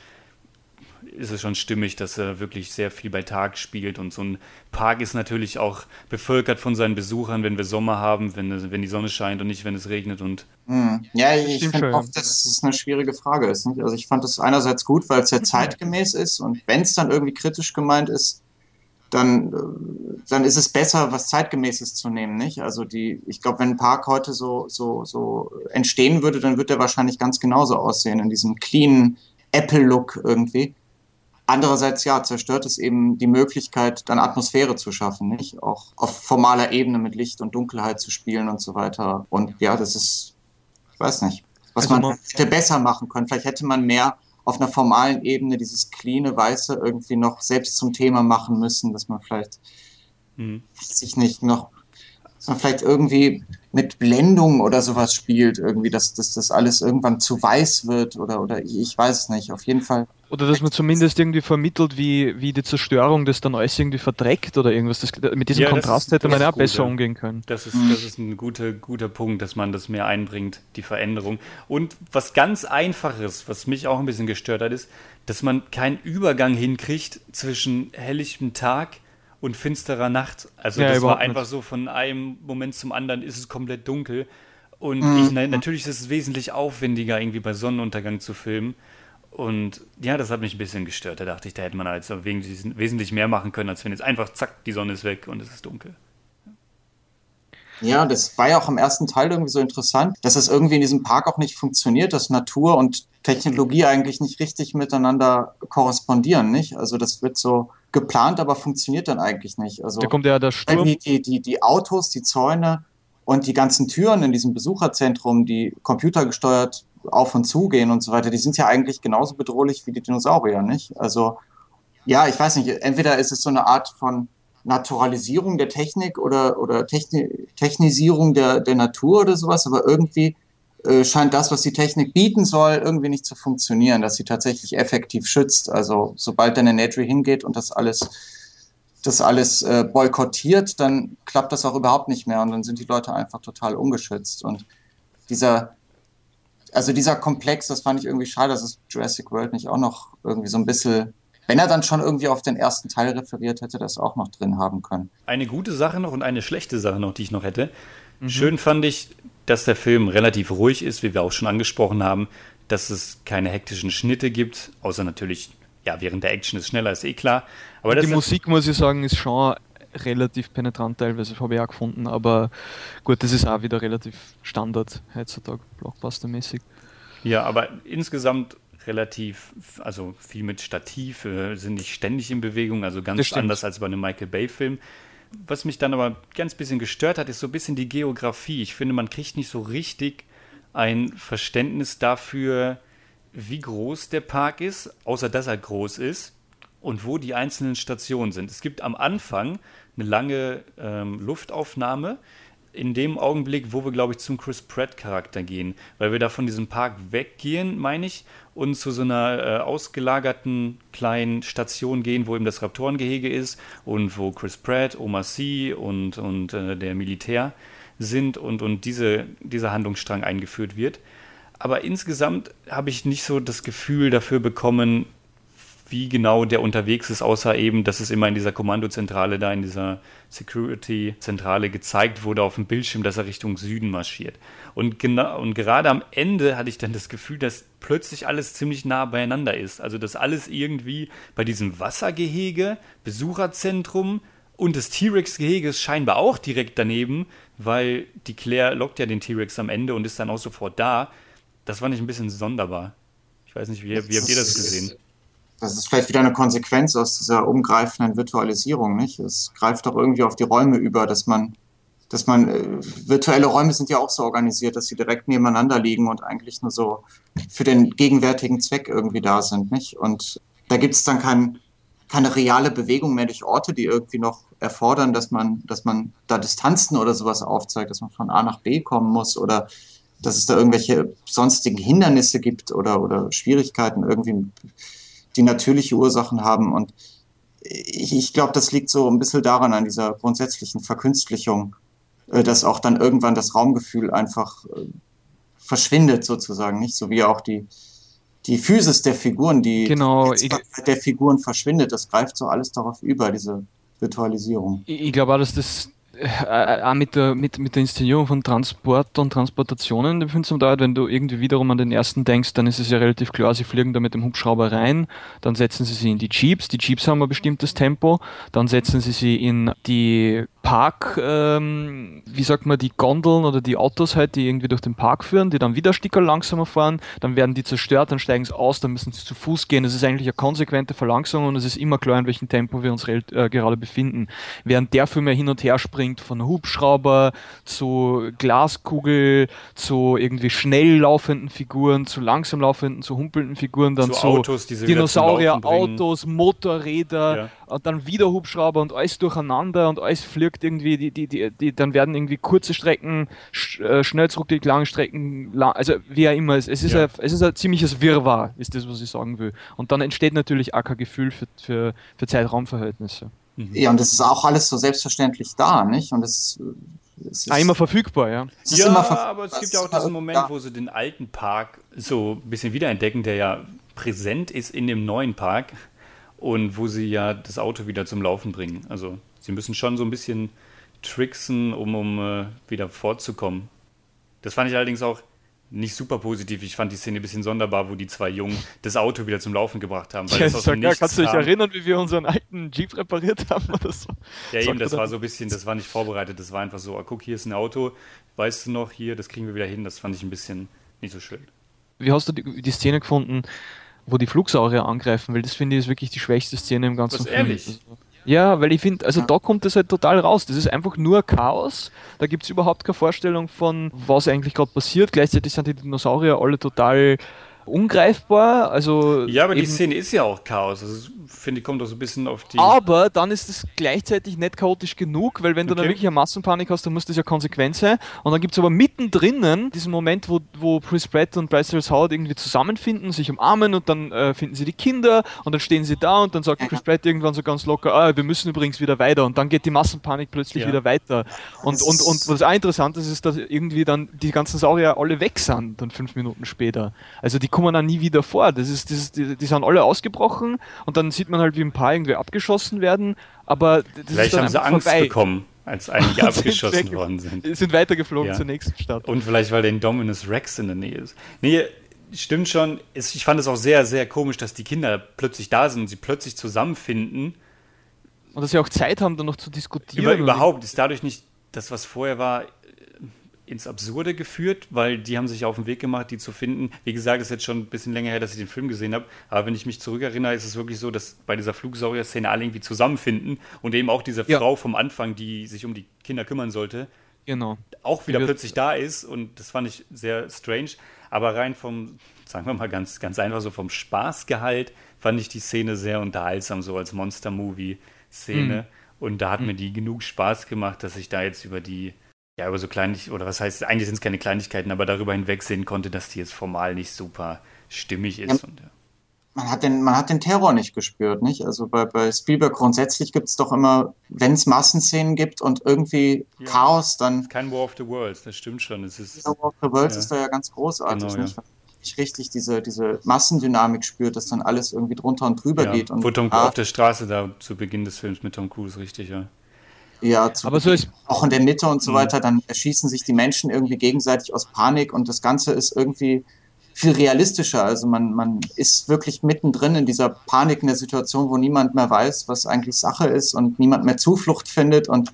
ist es schon stimmig, dass er wirklich sehr viel bei Tag spielt. Und so ein Park ist natürlich auch bevölkert von seinen Besuchern, wenn wir Sommer haben, wenn, wenn die Sonne scheint und nicht, wenn es regnet. Und hm. Ja, ich finde auch, dass es eine schwierige Frage ist. Nicht? Also ich fand es einerseits gut, weil es ja zeitgemäß ist und wenn es dann irgendwie kritisch gemeint ist, dann, dann ist es besser, was zeitgemäßes zu nehmen, nicht? Also die, ich glaube, wenn ein Park heute so, so, so entstehen würde, dann wird er wahrscheinlich ganz genauso aussehen, in diesem clean Apple-Look irgendwie. Andererseits, ja, zerstört es eben die Möglichkeit, dann Atmosphäre zu schaffen, nicht? Auch auf formaler Ebene mit Licht und Dunkelheit zu spielen und so weiter. Und ja, das ist, ich weiß nicht, was also man, hätte besser machen können. Vielleicht hätte man mehr auf einer formalen Ebene dieses cleane Weiße irgendwie noch selbst zum Thema machen müssen, dass man vielleicht hm. sich nicht noch, dass man vielleicht irgendwie mit Blendung oder sowas spielt, irgendwie, dass, dass das alles irgendwann zu weiß wird oder, oder ich weiß es nicht. Auf jeden Fall oder dass man zumindest irgendwie vermittelt, wie, wie die Zerstörung das dann alles irgendwie verdreckt oder irgendwas. Das, mit diesem ja, Kontrast ist, hätte man ja gut, besser ja. umgehen können. Das ist, das ist ein guter, guter Punkt, dass man das mehr einbringt, die Veränderung. Und was ganz Einfaches, was mich auch ein bisschen gestört hat, ist, dass man keinen Übergang hinkriegt zwischen helllichtem Tag und finsterer Nacht. Also ja, das war einfach nicht. so von einem Moment zum anderen ist es komplett dunkel. Und mhm. ich, natürlich ist es wesentlich aufwendiger, irgendwie bei Sonnenuntergang zu filmen. Und ja, das hat mich ein bisschen gestört. Da dachte ich, da hätte man halt wesentlich mehr machen können, als wenn jetzt einfach zack, die Sonne ist weg und es ist dunkel. Ja, das war ja auch im ersten Teil irgendwie so interessant, dass es irgendwie in diesem Park auch nicht funktioniert, dass Natur und Technologie eigentlich nicht richtig miteinander korrespondieren, nicht? Also das wird so geplant, aber funktioniert dann eigentlich nicht. Also da kommt ja der Sturm. Die, die, die, die Autos, die Zäune und die ganzen Türen in diesem Besucherzentrum, die computergesteuert auf und zu gehen und so weiter, die sind ja eigentlich genauso bedrohlich wie die Dinosaurier, nicht? Also, ja, ich weiß nicht, entweder ist es so eine Art von Naturalisierung der Technik oder, oder Techni Technisierung der, der Natur oder sowas, aber irgendwie äh, scheint das, was die Technik bieten soll, irgendwie nicht zu funktionieren, dass sie tatsächlich effektiv schützt. Also sobald dann eine Nedry hingeht und das alles das alles äh, boykottiert, dann klappt das auch überhaupt nicht mehr und dann sind die Leute einfach total ungeschützt. Und dieser, also dieser Komplex, das fand ich irgendwie schade, dass es Jurassic World nicht auch noch irgendwie so ein bisschen, wenn er dann schon irgendwie auf den ersten Teil referiert hätte, das auch noch drin haben können. Eine gute Sache noch und eine schlechte Sache noch, die ich noch hätte. Mhm. Schön fand ich, dass der Film relativ ruhig ist, wie wir auch schon angesprochen haben, dass es keine hektischen Schnitte gibt, außer natürlich, ja, während der Action ist schneller, ist eh klar. Aber die Musik, muss ich sagen, ist schon relativ penetrant teilweise, habe ich auch gefunden, aber gut, das ist auch wieder relativ Standard heutzutage, Blockbuster-mäßig. Ja, aber insgesamt relativ, also viel mit Stativ, äh, sind nicht ständig in Bewegung, also ganz anders als bei einem Michael Bay-Film. Was mich dann aber ganz bisschen gestört hat, ist so ein bisschen die Geografie. Ich finde, man kriegt nicht so richtig ein Verständnis dafür, wie groß der Park ist, außer dass er groß ist und wo die einzelnen Stationen sind. Es gibt am Anfang eine lange ähm, Luftaufnahme in dem Augenblick, wo wir, glaube ich, zum Chris Pratt-Charakter gehen, weil wir da von diesem Park weggehen, meine ich, und zu so einer äh, ausgelagerten kleinen Station gehen, wo eben das Raptorengehege ist und wo Chris Pratt, Oma C und, und äh, der Militär sind und, und diese, dieser Handlungsstrang eingeführt wird. Aber insgesamt habe ich nicht so das Gefühl dafür bekommen, wie genau der unterwegs ist, außer eben, dass es immer in dieser Kommandozentrale da, in dieser Security-Zentrale gezeigt wurde auf dem Bildschirm, dass er Richtung Süden marschiert. Und, genau, und gerade am Ende hatte ich dann das Gefühl, dass plötzlich alles ziemlich nah beieinander ist. Also, dass alles irgendwie bei diesem Wassergehege, Besucherzentrum und das T-Rex-Gehege ist scheinbar auch direkt daneben, weil die Claire lockt ja den T-Rex am Ende und ist dann auch sofort da. Das fand ich ein bisschen sonderbar. Ich weiß nicht, wie, wie habt ihr das gesehen? Das ist vielleicht wieder eine Konsequenz aus dieser umgreifenden Virtualisierung, nicht? Es greift doch irgendwie auf die Räume über, dass man, dass man, äh, virtuelle Räume sind ja auch so organisiert, dass sie direkt nebeneinander liegen und eigentlich nur so für den gegenwärtigen Zweck irgendwie da sind, nicht? Und da gibt es dann kein, keine reale Bewegung mehr durch Orte, die irgendwie noch erfordern, dass man, dass man da Distanzen oder sowas aufzeigt, dass man von A nach B kommen muss oder dass es da irgendwelche sonstigen Hindernisse gibt oder, oder Schwierigkeiten irgendwie die natürliche Ursachen haben. Und ich, ich glaube, das liegt so ein bisschen daran, an dieser grundsätzlichen Verkünstlichung, äh, dass auch dann irgendwann das Raumgefühl einfach äh, verschwindet, sozusagen, nicht? So wie auch die, die Physis der Figuren, die genau, der Figuren verschwindet, das greift so alles darauf über, diese Virtualisierung. Ich, ich glaube dass das äh, auch mit der, mit, mit der Inszenierung von Transport und Transportationen, den findest du dauert, wenn du irgendwie wiederum an den ersten denkst, dann ist es ja relativ klar, sie fliegen da mit dem Hubschrauber rein, dann setzen sie sie in die Jeeps, die Jeeps haben ein bestimmtes Tempo, dann setzen sie sie in die Park, ähm, wie sagt man, die Gondeln oder die Autos halt, die irgendwie durch den Park führen, die dann wieder Sticker langsamer fahren, dann werden die zerstört, dann steigen sie aus, dann müssen sie zu Fuß gehen. Das ist eigentlich eine konsequente Verlangsamung und es ist immer klar, in welchem Tempo wir uns äh, gerade befinden. Während der Film mehr hin und her springt von Hubschrauber zu Glaskugel, zu irgendwie schnell laufenden Figuren, zu langsam laufenden, zu humpelnden Figuren, dann zu, zu Autos, Dinosaurier, Autos, Motorräder, ja und dann wieder Hubschrauber und alles durcheinander und alles fliegt irgendwie, die, die, die, die dann werden irgendwie kurze Strecken sch, äh, schnell zurück, die langen Strecken, lang, also wie auch immer, es, es, ist ja. ein, es ist ein ziemliches Wirrwarr, ist das, was ich sagen will. Und dann entsteht natürlich auch kein Gefühl für, für, für Zeitraumverhältnisse. Mhm. Ja, und das ist auch alles so selbstverständlich da, nicht? Und es es ah, immer verfügbar, ja. ja, aber es gibt ja auch diesen Moment, wo sie den alten Park so ein bisschen wiederentdecken, der ja präsent ist in dem neuen Park und wo sie ja das Auto wieder zum Laufen bringen. Also sie müssen schon so ein bisschen tricksen, um, um äh, wieder fortzukommen. Das fand ich allerdings auch nicht super positiv. Ich fand die Szene ein bisschen sonderbar, wo die zwei Jungen das Auto wieder zum Laufen gebracht haben. Weil ja, das aus sag, kannst du dich erinnern, wie wir unseren alten Jeep repariert haben oder so? Ja, eben, das war so ein bisschen, das war nicht vorbereitet. Das war einfach so, ah, guck, hier ist ein Auto, weißt du noch, hier, das kriegen wir wieder hin. Das fand ich ein bisschen nicht so schön. Wie hast du die, die Szene gefunden, wo die Flugsaurier angreifen? Weil das finde ich ist wirklich die schwächste Szene im ganzen Was, Film. Ehrlich? Also, ja, weil ich finde, also ja. da kommt es halt total raus. Das ist einfach nur Chaos. Da gibt es überhaupt keine Vorstellung von, was eigentlich gerade passiert. Gleichzeitig sind die Dinosaurier alle total ungreifbar. Also ja, aber die Szene ist ja auch Chaos. Also, finde ich, kommt auch so ein bisschen auf die. Aber dann ist es gleichzeitig nicht chaotisch genug, weil wenn du okay. dann wirklich eine Massenpanik hast, dann muss das ja konsequent sein. Und dann gibt es aber mittendrin diesen Moment, wo, wo Chris Pratt und Bryce Dallas Howard irgendwie zusammenfinden, sich umarmen und dann äh, finden sie die Kinder und dann stehen sie da und dann sagt Chris Pratt irgendwann so ganz locker, ah, wir müssen übrigens wieder weiter und dann geht die Massenpanik plötzlich ja. wieder weiter. Und, und, und was auch interessant ist, ist, dass irgendwie dann die ganzen Saurier alle weg sind, dann fünf Minuten später. Also die kommen dann nie wieder vor. Das ist, das ist, die, die sind alle ausgebrochen und dann sieht man halt, wie ein paar irgendwie abgeschossen werden, aber das Vielleicht ist haben sie Angst vorbei. bekommen, als einige abgeschossen worden sind. Sind weitergeflogen ja. zur nächsten Stadt. Und vielleicht, weil der Indominus Rex in der Nähe ist. Nee, stimmt schon. Ich fand es auch sehr, sehr komisch, dass die Kinder plötzlich da sind und sie plötzlich zusammenfinden. Und dass sie auch Zeit haben, dann noch zu diskutieren. Über, überhaupt ist dadurch nicht das, was vorher war, ins Absurde geführt, weil die haben sich auf den Weg gemacht, die zu finden. Wie gesagt, es ist jetzt schon ein bisschen länger her, dass ich den Film gesehen habe, aber wenn ich mich zurückerinnere, ist es wirklich so, dass bei dieser Flugsaurier-Szene alle irgendwie zusammenfinden und eben auch diese ja. Frau vom Anfang, die sich um die Kinder kümmern sollte, genau. auch wieder plötzlich da ist und das fand ich sehr strange. Aber rein vom, sagen wir mal ganz, ganz einfach so vom Spaßgehalt, fand ich die Szene sehr unterhaltsam, so als Monster-Movie-Szene. Mhm. Und da hat mhm. mir die genug Spaß gemacht, dass ich da jetzt über die ja, über so Kleinigkeiten, oder was heißt, eigentlich sind es keine Kleinigkeiten, aber darüber hinwegsehen konnte, dass die jetzt formal nicht super stimmig ist. Ja, und, ja. Man hat, den, man hat den Terror nicht gespürt, nicht? Also bei, bei Spielberg grundsätzlich gibt es doch immer, wenn es Massenszenen gibt und irgendwie ja, Chaos, dann. Kein War of the Worlds, das stimmt schon. Es ist, War of the Worlds ist da ja ganz großartig, genau, nicht? Ich richtig diese, diese Massendynamik spürt, dass dann alles irgendwie drunter und drüber geht. Und, Wo Tom ah, auf der Straße da zu Beginn des Films mit Tom Cruise, richtig, ja. Ja, aber so ist auch in der Mitte und so mhm. weiter, dann erschießen sich die Menschen irgendwie gegenseitig aus Panik und das Ganze ist irgendwie viel realistischer. Also man, man ist wirklich mittendrin in dieser Panik in der Situation, wo niemand mehr weiß, was eigentlich Sache ist und niemand mehr Zuflucht findet und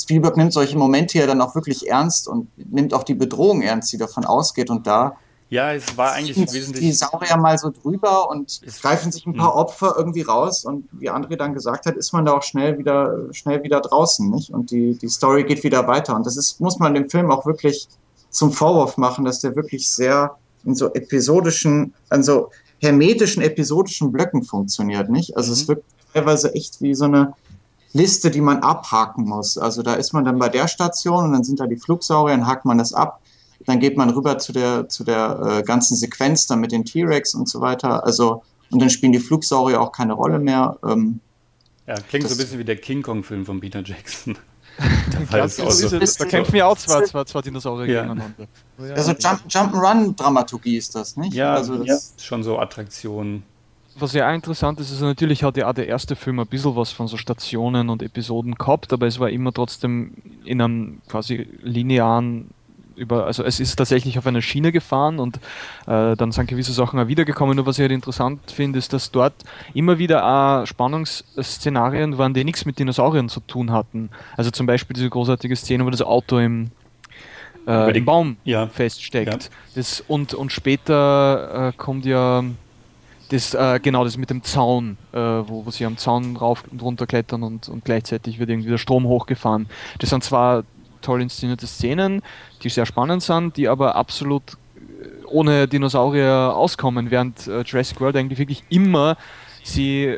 Spielberg nimmt solche Momente ja dann auch wirklich ernst und nimmt auch die Bedrohung ernst, die davon ausgeht und da ja, es war eigentlich wesentlich. Die Saurier mal so drüber und greifen sich ein paar hm. Opfer irgendwie raus und wie André dann gesagt hat, ist man da auch schnell wieder, schnell wieder draußen, nicht? Und die, die Story geht wieder weiter. Und das ist, muss man dem Film auch wirklich zum Vorwurf machen, dass der wirklich sehr in so episodischen, an so hermetischen episodischen Blöcken funktioniert, nicht? Also mhm. es wirkt teilweise echt wie so eine Liste, die man abhaken muss. Also da ist man dann bei der Station und dann sind da die Flugsaurier, dann hakt man das ab dann geht man rüber zu der, zu der äh, ganzen Sequenz dann mit den T-Rex und so weiter. Also, und dann spielen die Flugsaurier auch keine Rolle mehr. Ähm, ja, klingt so ein bisschen wie der King Kong-Film von Peter Jackson. da, so da kämpfen ja auch zwei, zwei, zwei Dinosaurier ja. gegeneinander. Also Jump, Jump'n'Run-Dramaturgie ist das, nicht? Ja, also das ja. schon so Attraktionen. Was ja interessant ist, ist natürlich hat ja auch der erste Film ein bisschen was von so Stationen und Episoden gehabt, aber es war immer trotzdem in einem quasi linearen über, also es ist tatsächlich auf einer Schiene gefahren und äh, dann sind gewisse Sachen auch wiedergekommen. Nur was ich halt interessant finde, ist, dass dort immer wieder auch Spannungsszenarien waren, die nichts mit Dinosauriern zu tun hatten. Also zum Beispiel diese großartige Szene, wo das Auto im, äh, im Baum ja. feststeckt. Ja. Das, und, und später äh, kommt ja das, äh, genau, das mit dem Zaun, äh, wo, wo sie am Zaun rauf und runter klettern und, und gleichzeitig wird irgendwie der Strom hochgefahren. Das sind zwar toll inszenierte Szenen, die sehr spannend sind, die aber absolut äh, ohne Dinosaurier auskommen, während äh, Jurassic World eigentlich wirklich immer sie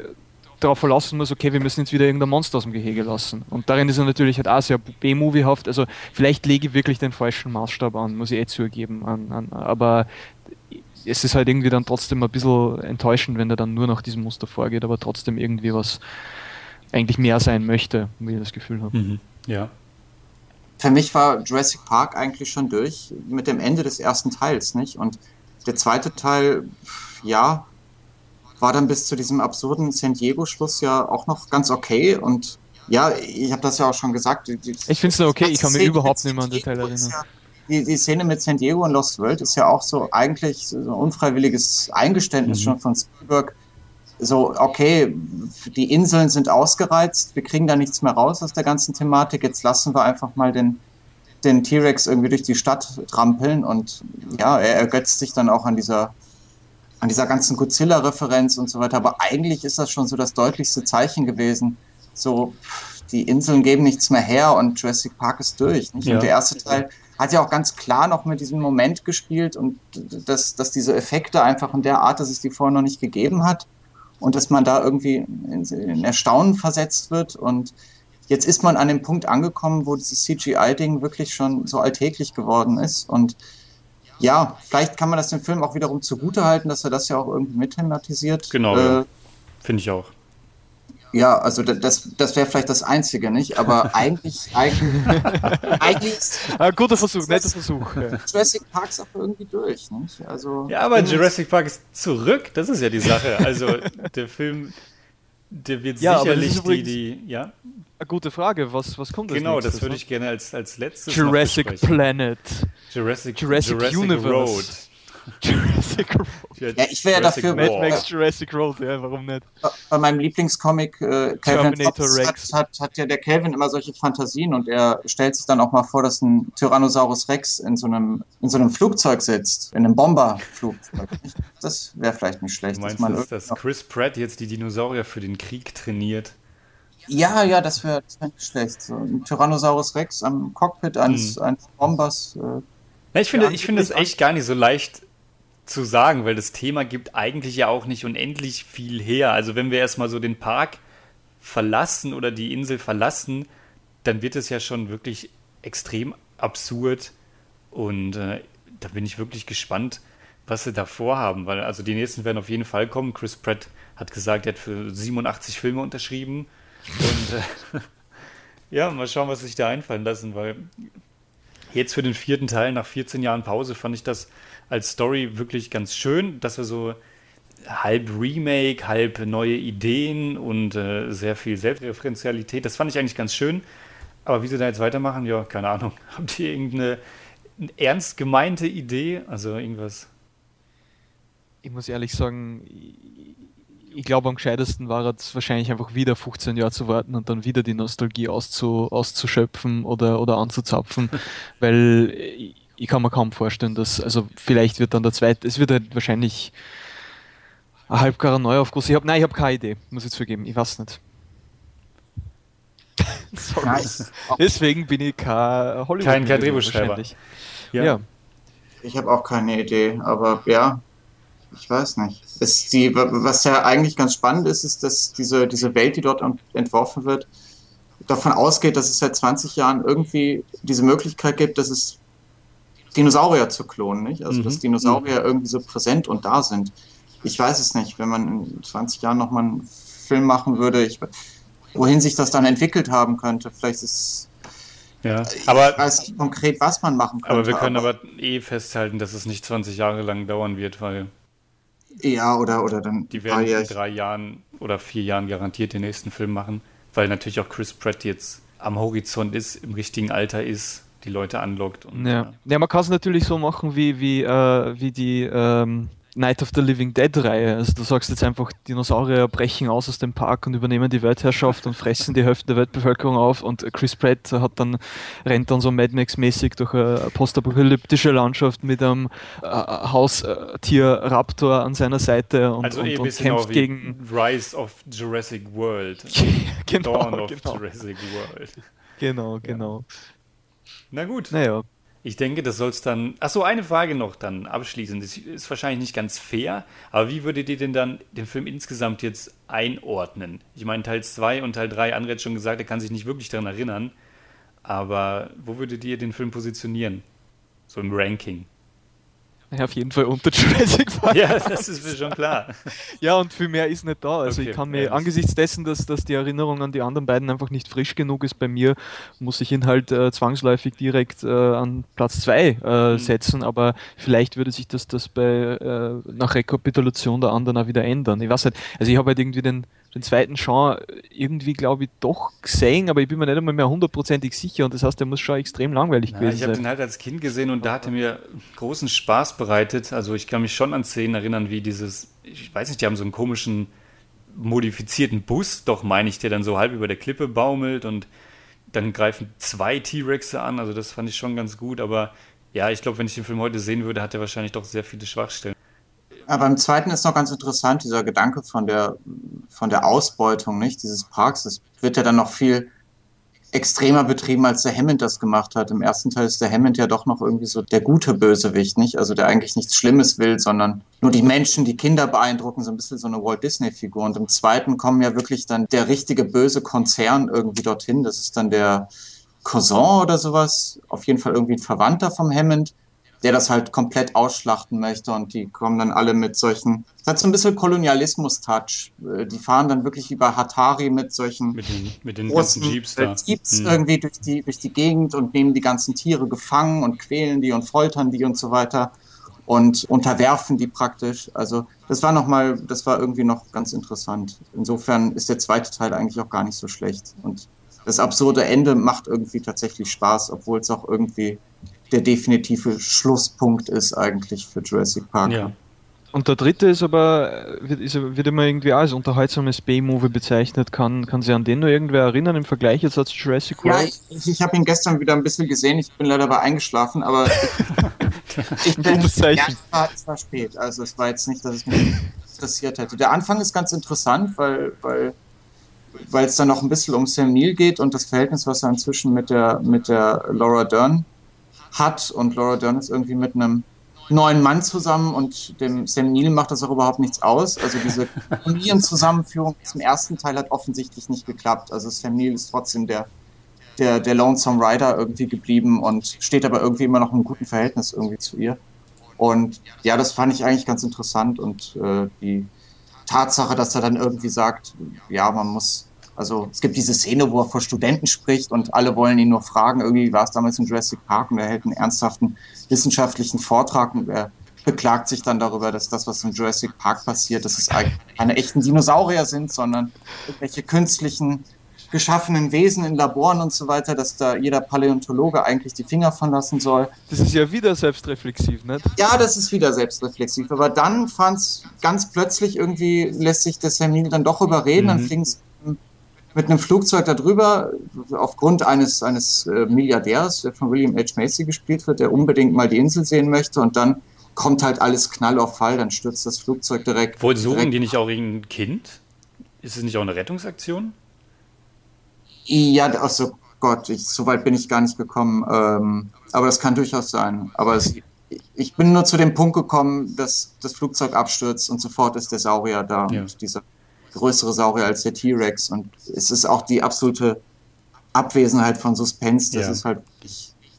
darauf verlassen muss, okay, wir müssen jetzt wieder irgendein Monster aus dem Gehege lassen. Und darin ist er natürlich halt auch sehr B-Moviehaft. Also vielleicht lege ich wirklich den falschen Maßstab an, muss ich eh zugeben. An, an, aber es ist halt irgendwie dann trotzdem ein bisschen enttäuschend, wenn er dann nur nach diesem Muster vorgeht, aber trotzdem irgendwie was eigentlich mehr sein möchte, wie ich das Gefühl habe. Mhm. Ja, für mich war Jurassic Park eigentlich schon durch mit dem Ende des ersten Teils, nicht? Und der zweite Teil, ja, war dann bis zu diesem absurden San Diego-Schluss ja auch noch ganz okay und ja, ich habe das ja auch schon gesagt. Die, ich finde es okay, ich kann mir überhaupt nicht mehr an Detail erinnern. Ja, die, die Szene mit San Diego und Lost World ist ja auch so eigentlich so ein unfreiwilliges Eingeständnis mhm. schon von Spielberg. So, okay, die Inseln sind ausgereizt, wir kriegen da nichts mehr raus aus der ganzen Thematik, jetzt lassen wir einfach mal den, den T-Rex irgendwie durch die Stadt trampeln und ja, er ergötzt sich dann auch an dieser an dieser ganzen Godzilla-Referenz und so weiter. Aber eigentlich ist das schon so das deutlichste Zeichen gewesen. So, die Inseln geben nichts mehr her und Jurassic Park ist durch. Ja. Und der erste Teil hat ja auch ganz klar noch mit diesem Moment gespielt und dass, dass diese Effekte einfach in der Art, dass es die vorher noch nicht gegeben hat und dass man da irgendwie in, Erstaunen versetzt wird und jetzt ist man an dem Punkt angekommen, wo dieses CGI-Ding wirklich schon so alltäglich geworden ist und ja, vielleicht kann man das dem Film auch wiederum zugutehalten, dass er das ja auch irgendwie mit thematisiert. Genau, äh, finde ich auch. Ja, also das, das wäre vielleicht das Einzige, nicht? Aber eigentlich, eigentlich, eigentlich ah, guter Versuch, netter Versuch. Jurassic Park ist auch irgendwie durch, nicht? Also, ja, aber Jurassic Park ist zurück, das ist ja die Sache. Also der Film, der wird ja, sicherlich die, die, ja? Eine gute Frage, was, was kommt als Genau, nächstes, das würde ich gerne als, als letztes Jurassic Planet. Jurassic, Jurassic, Jurassic Universe. Road. Jurassic Road. Ja, ich wäre dafür. Mad Max Jurassic Road, ja, warum nicht? Bei meinem Lieblingscomic äh, Calvin Rex. Hat, hat, hat ja der Calvin immer solche Fantasien und er stellt sich dann auch mal vor, dass ein Tyrannosaurus Rex in so einem, in so einem Flugzeug sitzt, in einem Bomberflugzeug. das wäre vielleicht nicht schlecht. Du meinst, dass, dass, dass Chris Pratt jetzt die Dinosaurier für den Krieg trainiert? Ja, ja, das wäre wär nicht schlecht. So ein Tyrannosaurus Rex am Cockpit eines, hm. eines Bombers. Äh, ja, ich finde, ich finde es echt gar nicht so leicht zu sagen, weil das Thema gibt eigentlich ja auch nicht unendlich viel her. Also wenn wir erstmal so den Park verlassen oder die Insel verlassen, dann wird es ja schon wirklich extrem absurd und äh, da bin ich wirklich gespannt, was sie da vorhaben, weil also die nächsten werden auf jeden Fall kommen. Chris Pratt hat gesagt, er hat für 87 Filme unterschrieben und äh, ja, mal schauen, was sich da einfallen lassen, weil jetzt für den vierten Teil nach 14 Jahren Pause fand ich das als Story wirklich ganz schön, dass wir so halb Remake, halb neue Ideen und äh, sehr viel Selbstreferenzialität, das fand ich eigentlich ganz schön. Aber wie sie da jetzt weitermachen, ja, keine Ahnung. Habt ihr irgendeine ernst gemeinte Idee? Also irgendwas? Ich muss ehrlich sagen, ich glaube, am gescheitesten war es wahrscheinlich einfach wieder 15 Jahre zu warten und dann wieder die Nostalgie auszu, auszuschöpfen oder, oder anzuzapfen, weil ich, kann mir kaum vorstellen, dass, also vielleicht wird dann der zweite, es wird halt wahrscheinlich ein halbgarer Neuaufguss. Ich hab, nein, ich habe keine Idee, muss ich zugeben, ich weiß nicht. Sorry. Nice. Deswegen bin ich kein Hollywood. Kein, kein Drehbuchschreiber. Ja. ja. Ich habe auch keine Idee, aber ja, ich weiß nicht. Es, die, was ja eigentlich ganz spannend ist, ist, dass diese, diese Welt, die dort entworfen wird, davon ausgeht, dass es seit 20 Jahren irgendwie diese Möglichkeit gibt, dass es Dinosaurier zu klonen, nicht? Also, mhm. dass Dinosaurier mhm. irgendwie so präsent und da sind. Ich weiß es nicht, wenn man in 20 Jahren nochmal einen Film machen würde, ich, wohin sich das dann entwickelt haben könnte. Vielleicht ist ja, aber ich weiß nicht konkret, was man machen könnte. Aber wir können aber, aber eh festhalten, dass es nicht 20 Jahre lang dauern wird, weil ja, oder, oder dann. Die werden in drei Jahren oder vier Jahren garantiert den nächsten Film machen, weil natürlich auch Chris Pratt jetzt am Horizont ist, im richtigen Alter ist, die Leute anlockt. Und, ja. ja, man kann es natürlich so machen, wie, wie, äh, wie die ähm, Night of the Living Dead Reihe. Also du sagst jetzt einfach, Dinosaurier brechen aus aus dem Park und übernehmen die Weltherrschaft und fressen die Hälfte der Weltbevölkerung auf und Chris Pratt hat dann, rennt dann so Mad Max-mäßig durch eine postapokalyptische Landschaft mit einem äh, Haustier Raptor an seiner Seite und, also und, eh und kämpft gegen Rise of Jurassic World. genau, Dawn of genau. Jurassic World. Genau, genau. Ja. Na gut. Naja. Ich denke, das soll es dann. Achso, eine Frage noch dann abschließend. Das ist wahrscheinlich nicht ganz fair, aber wie würdet ihr denn dann den Film insgesamt jetzt einordnen? Ich meine, Teil 2 und Teil 3, André hat schon gesagt, er kann sich nicht wirklich daran erinnern. Aber wo würdet ihr den Film positionieren? So im Ranking? Ja, auf jeden Fall unter Jurassic Park. Ja, das ist mir schon klar. ja, und viel mehr ist nicht da. Also okay, ich kann mir, ja, angesichts dessen, dass, dass die Erinnerung an die anderen beiden einfach nicht frisch genug ist bei mir, muss ich ihn halt äh, zwangsläufig direkt äh, an Platz 2 äh, mhm. setzen, aber vielleicht würde sich das, das bei äh, nach Rekapitulation der anderen auch wieder ändern. Ich weiß nicht, also ich habe halt irgendwie den den zweiten Sean irgendwie, glaube ich, doch gesehen, aber ich bin mir nicht einmal mehr hundertprozentig sicher und das heißt, der muss schon extrem langweilig Na, gewesen ich sein. Ich habe den halt als Kind gesehen und da hat er mir großen Spaß bereitet. Also ich kann mich schon an Szenen erinnern, wie dieses, ich weiß nicht, die haben so einen komischen modifizierten Bus, doch meine ich, der dann so halb über der Klippe baumelt und dann greifen zwei T-Rexe an. Also das fand ich schon ganz gut, aber ja, ich glaube, wenn ich den Film heute sehen würde, hat er wahrscheinlich doch sehr viele Schwachstellen. Aber im zweiten ist noch ganz interessant, dieser Gedanke von der, von der Ausbeutung, nicht, dieses Parks. Das wird ja dann noch viel extremer betrieben, als der Hammond das gemacht hat. Im ersten Teil ist der Hammond ja doch noch irgendwie so der gute Bösewicht, nicht? Also der eigentlich nichts Schlimmes will, sondern nur die Menschen, die Kinder beeindrucken, so ein bisschen so eine Walt Disney-Figur. Und im zweiten kommen ja wirklich dann der richtige böse Konzern irgendwie dorthin. Das ist dann der Cousin oder sowas. Auf jeden Fall irgendwie ein Verwandter vom Hammond der das halt komplett ausschlachten möchte und die kommen dann alle mit solchen, das hat so ein bisschen Kolonialismus-Touch. Äh, die fahren dann wirklich wie bei Hatari mit solchen mit den, mit den großen Jeeps, da. Jeeps hm. irgendwie durch die, durch die Gegend und nehmen die ganzen Tiere gefangen und quälen die und foltern die und so weiter und unterwerfen die praktisch. Also das war noch mal, das war irgendwie noch ganz interessant. Insofern ist der zweite Teil eigentlich auch gar nicht so schlecht und das absurde Ende macht irgendwie tatsächlich Spaß, obwohl es auch irgendwie der definitive Schlusspunkt ist eigentlich für Jurassic Park. Ja. Und der dritte ist aber, wird, ist, wird immer irgendwie als unterhaltsames B-Movie bezeichnet. Kann, kann sich an den nur irgendwer erinnern im Vergleich jetzt als Jurassic World? Ja, ich, ich habe ihn gestern wieder ein bisschen gesehen. Ich bin leider bei eingeschlafen, aber ich, ich bin, ja, es war, es war spät. Also es war jetzt nicht, dass es mich interessiert hätte. Der Anfang ist ganz interessant, weil, weil weil es dann noch ein bisschen um Sam Neill geht und das Verhältnis, was er inzwischen mit der, mit der Laura Dern hat und Laura Dern ist irgendwie mit einem neuen Mann zusammen und dem Sam Neill macht das auch überhaupt nichts aus. Also diese Familienzusammenführung zum ersten Teil hat offensichtlich nicht geklappt. Also Sam Neill ist trotzdem der, der, der Lonesome Rider irgendwie geblieben und steht aber irgendwie immer noch in einem guten Verhältnis irgendwie zu ihr. Und ja, das fand ich eigentlich ganz interessant und äh, die Tatsache, dass er dann irgendwie sagt, ja, man muss also es gibt diese Szene, wo er vor Studenten spricht und alle wollen ihn nur fragen, irgendwie war es damals in Jurassic Park und er hält einen ernsthaften wissenschaftlichen Vortrag und er beklagt sich dann darüber, dass das, was in Jurassic Park passiert, dass es eigentlich keine echten Dinosaurier sind, sondern irgendwelche künstlichen geschaffenen Wesen in Laboren und so weiter, dass da jeder Paläontologe eigentlich die Finger von lassen soll. Das ist ja wieder selbstreflexiv, nicht? Ja, das ist wieder selbstreflexiv. Aber dann fand es ganz plötzlich irgendwie, lässt sich das Hermine dann doch überreden, mhm. dann fliegen es mit einem Flugzeug darüber, aufgrund eines, eines äh, Milliardärs, der von William H. Macy gespielt wird, der unbedingt mal die Insel sehen möchte und dann kommt halt alles Knall auf Fall, dann stürzt das Flugzeug direkt. Wohl suchen direkt. die nicht auch irgendein Kind? Ist es nicht auch eine Rettungsaktion? Ja, also Gott, ich, so weit bin ich gar nicht gekommen. Ähm, aber das kann durchaus sein. Aber es, ich bin nur zu dem Punkt gekommen, dass das Flugzeug abstürzt und sofort ist der Saurier da ja. und dieser größere Saurier als der T-Rex. Und es ist auch die absolute Abwesenheit von Suspense. Das ja. ist halt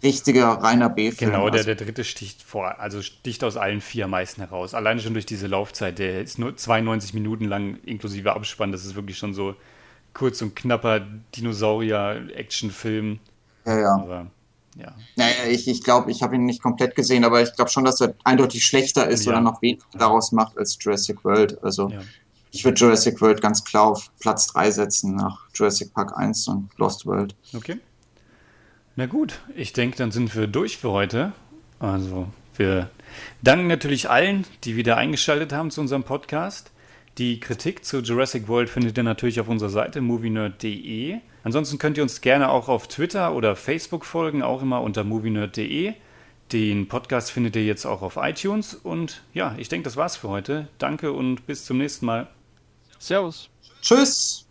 richtiger, reiner B-Film. Genau, der, also der dritte sticht vor, also sticht aus allen vier meisten heraus. Alleine schon durch diese Laufzeit. Der ist nur 92 Minuten lang inklusive Abspann. Das ist wirklich schon so kurz und knapper Dinosaurier-Actionfilm. Ja, ja. Aber, ja. Naja, ich, ich glaube, ich habe ihn nicht komplett gesehen, aber ich glaube schon, dass er eindeutig schlechter ist ja. oder noch weniger daraus macht als Jurassic World. Also ja. Ich würde Jurassic World ganz klar auf Platz 3 setzen nach Jurassic Park 1 und Lost World. Okay. Na gut, ich denke, dann sind wir durch für heute. Also, wir danken natürlich allen, die wieder eingeschaltet haben zu unserem Podcast. Die Kritik zu Jurassic World findet ihr natürlich auf unserer Seite movienerd.de. Ansonsten könnt ihr uns gerne auch auf Twitter oder Facebook folgen, auch immer unter movienerd.de. Den Podcast findet ihr jetzt auch auf iTunes. Und ja, ich denke, das war's für heute. Danke und bis zum nächsten Mal. Servus. Tschüss.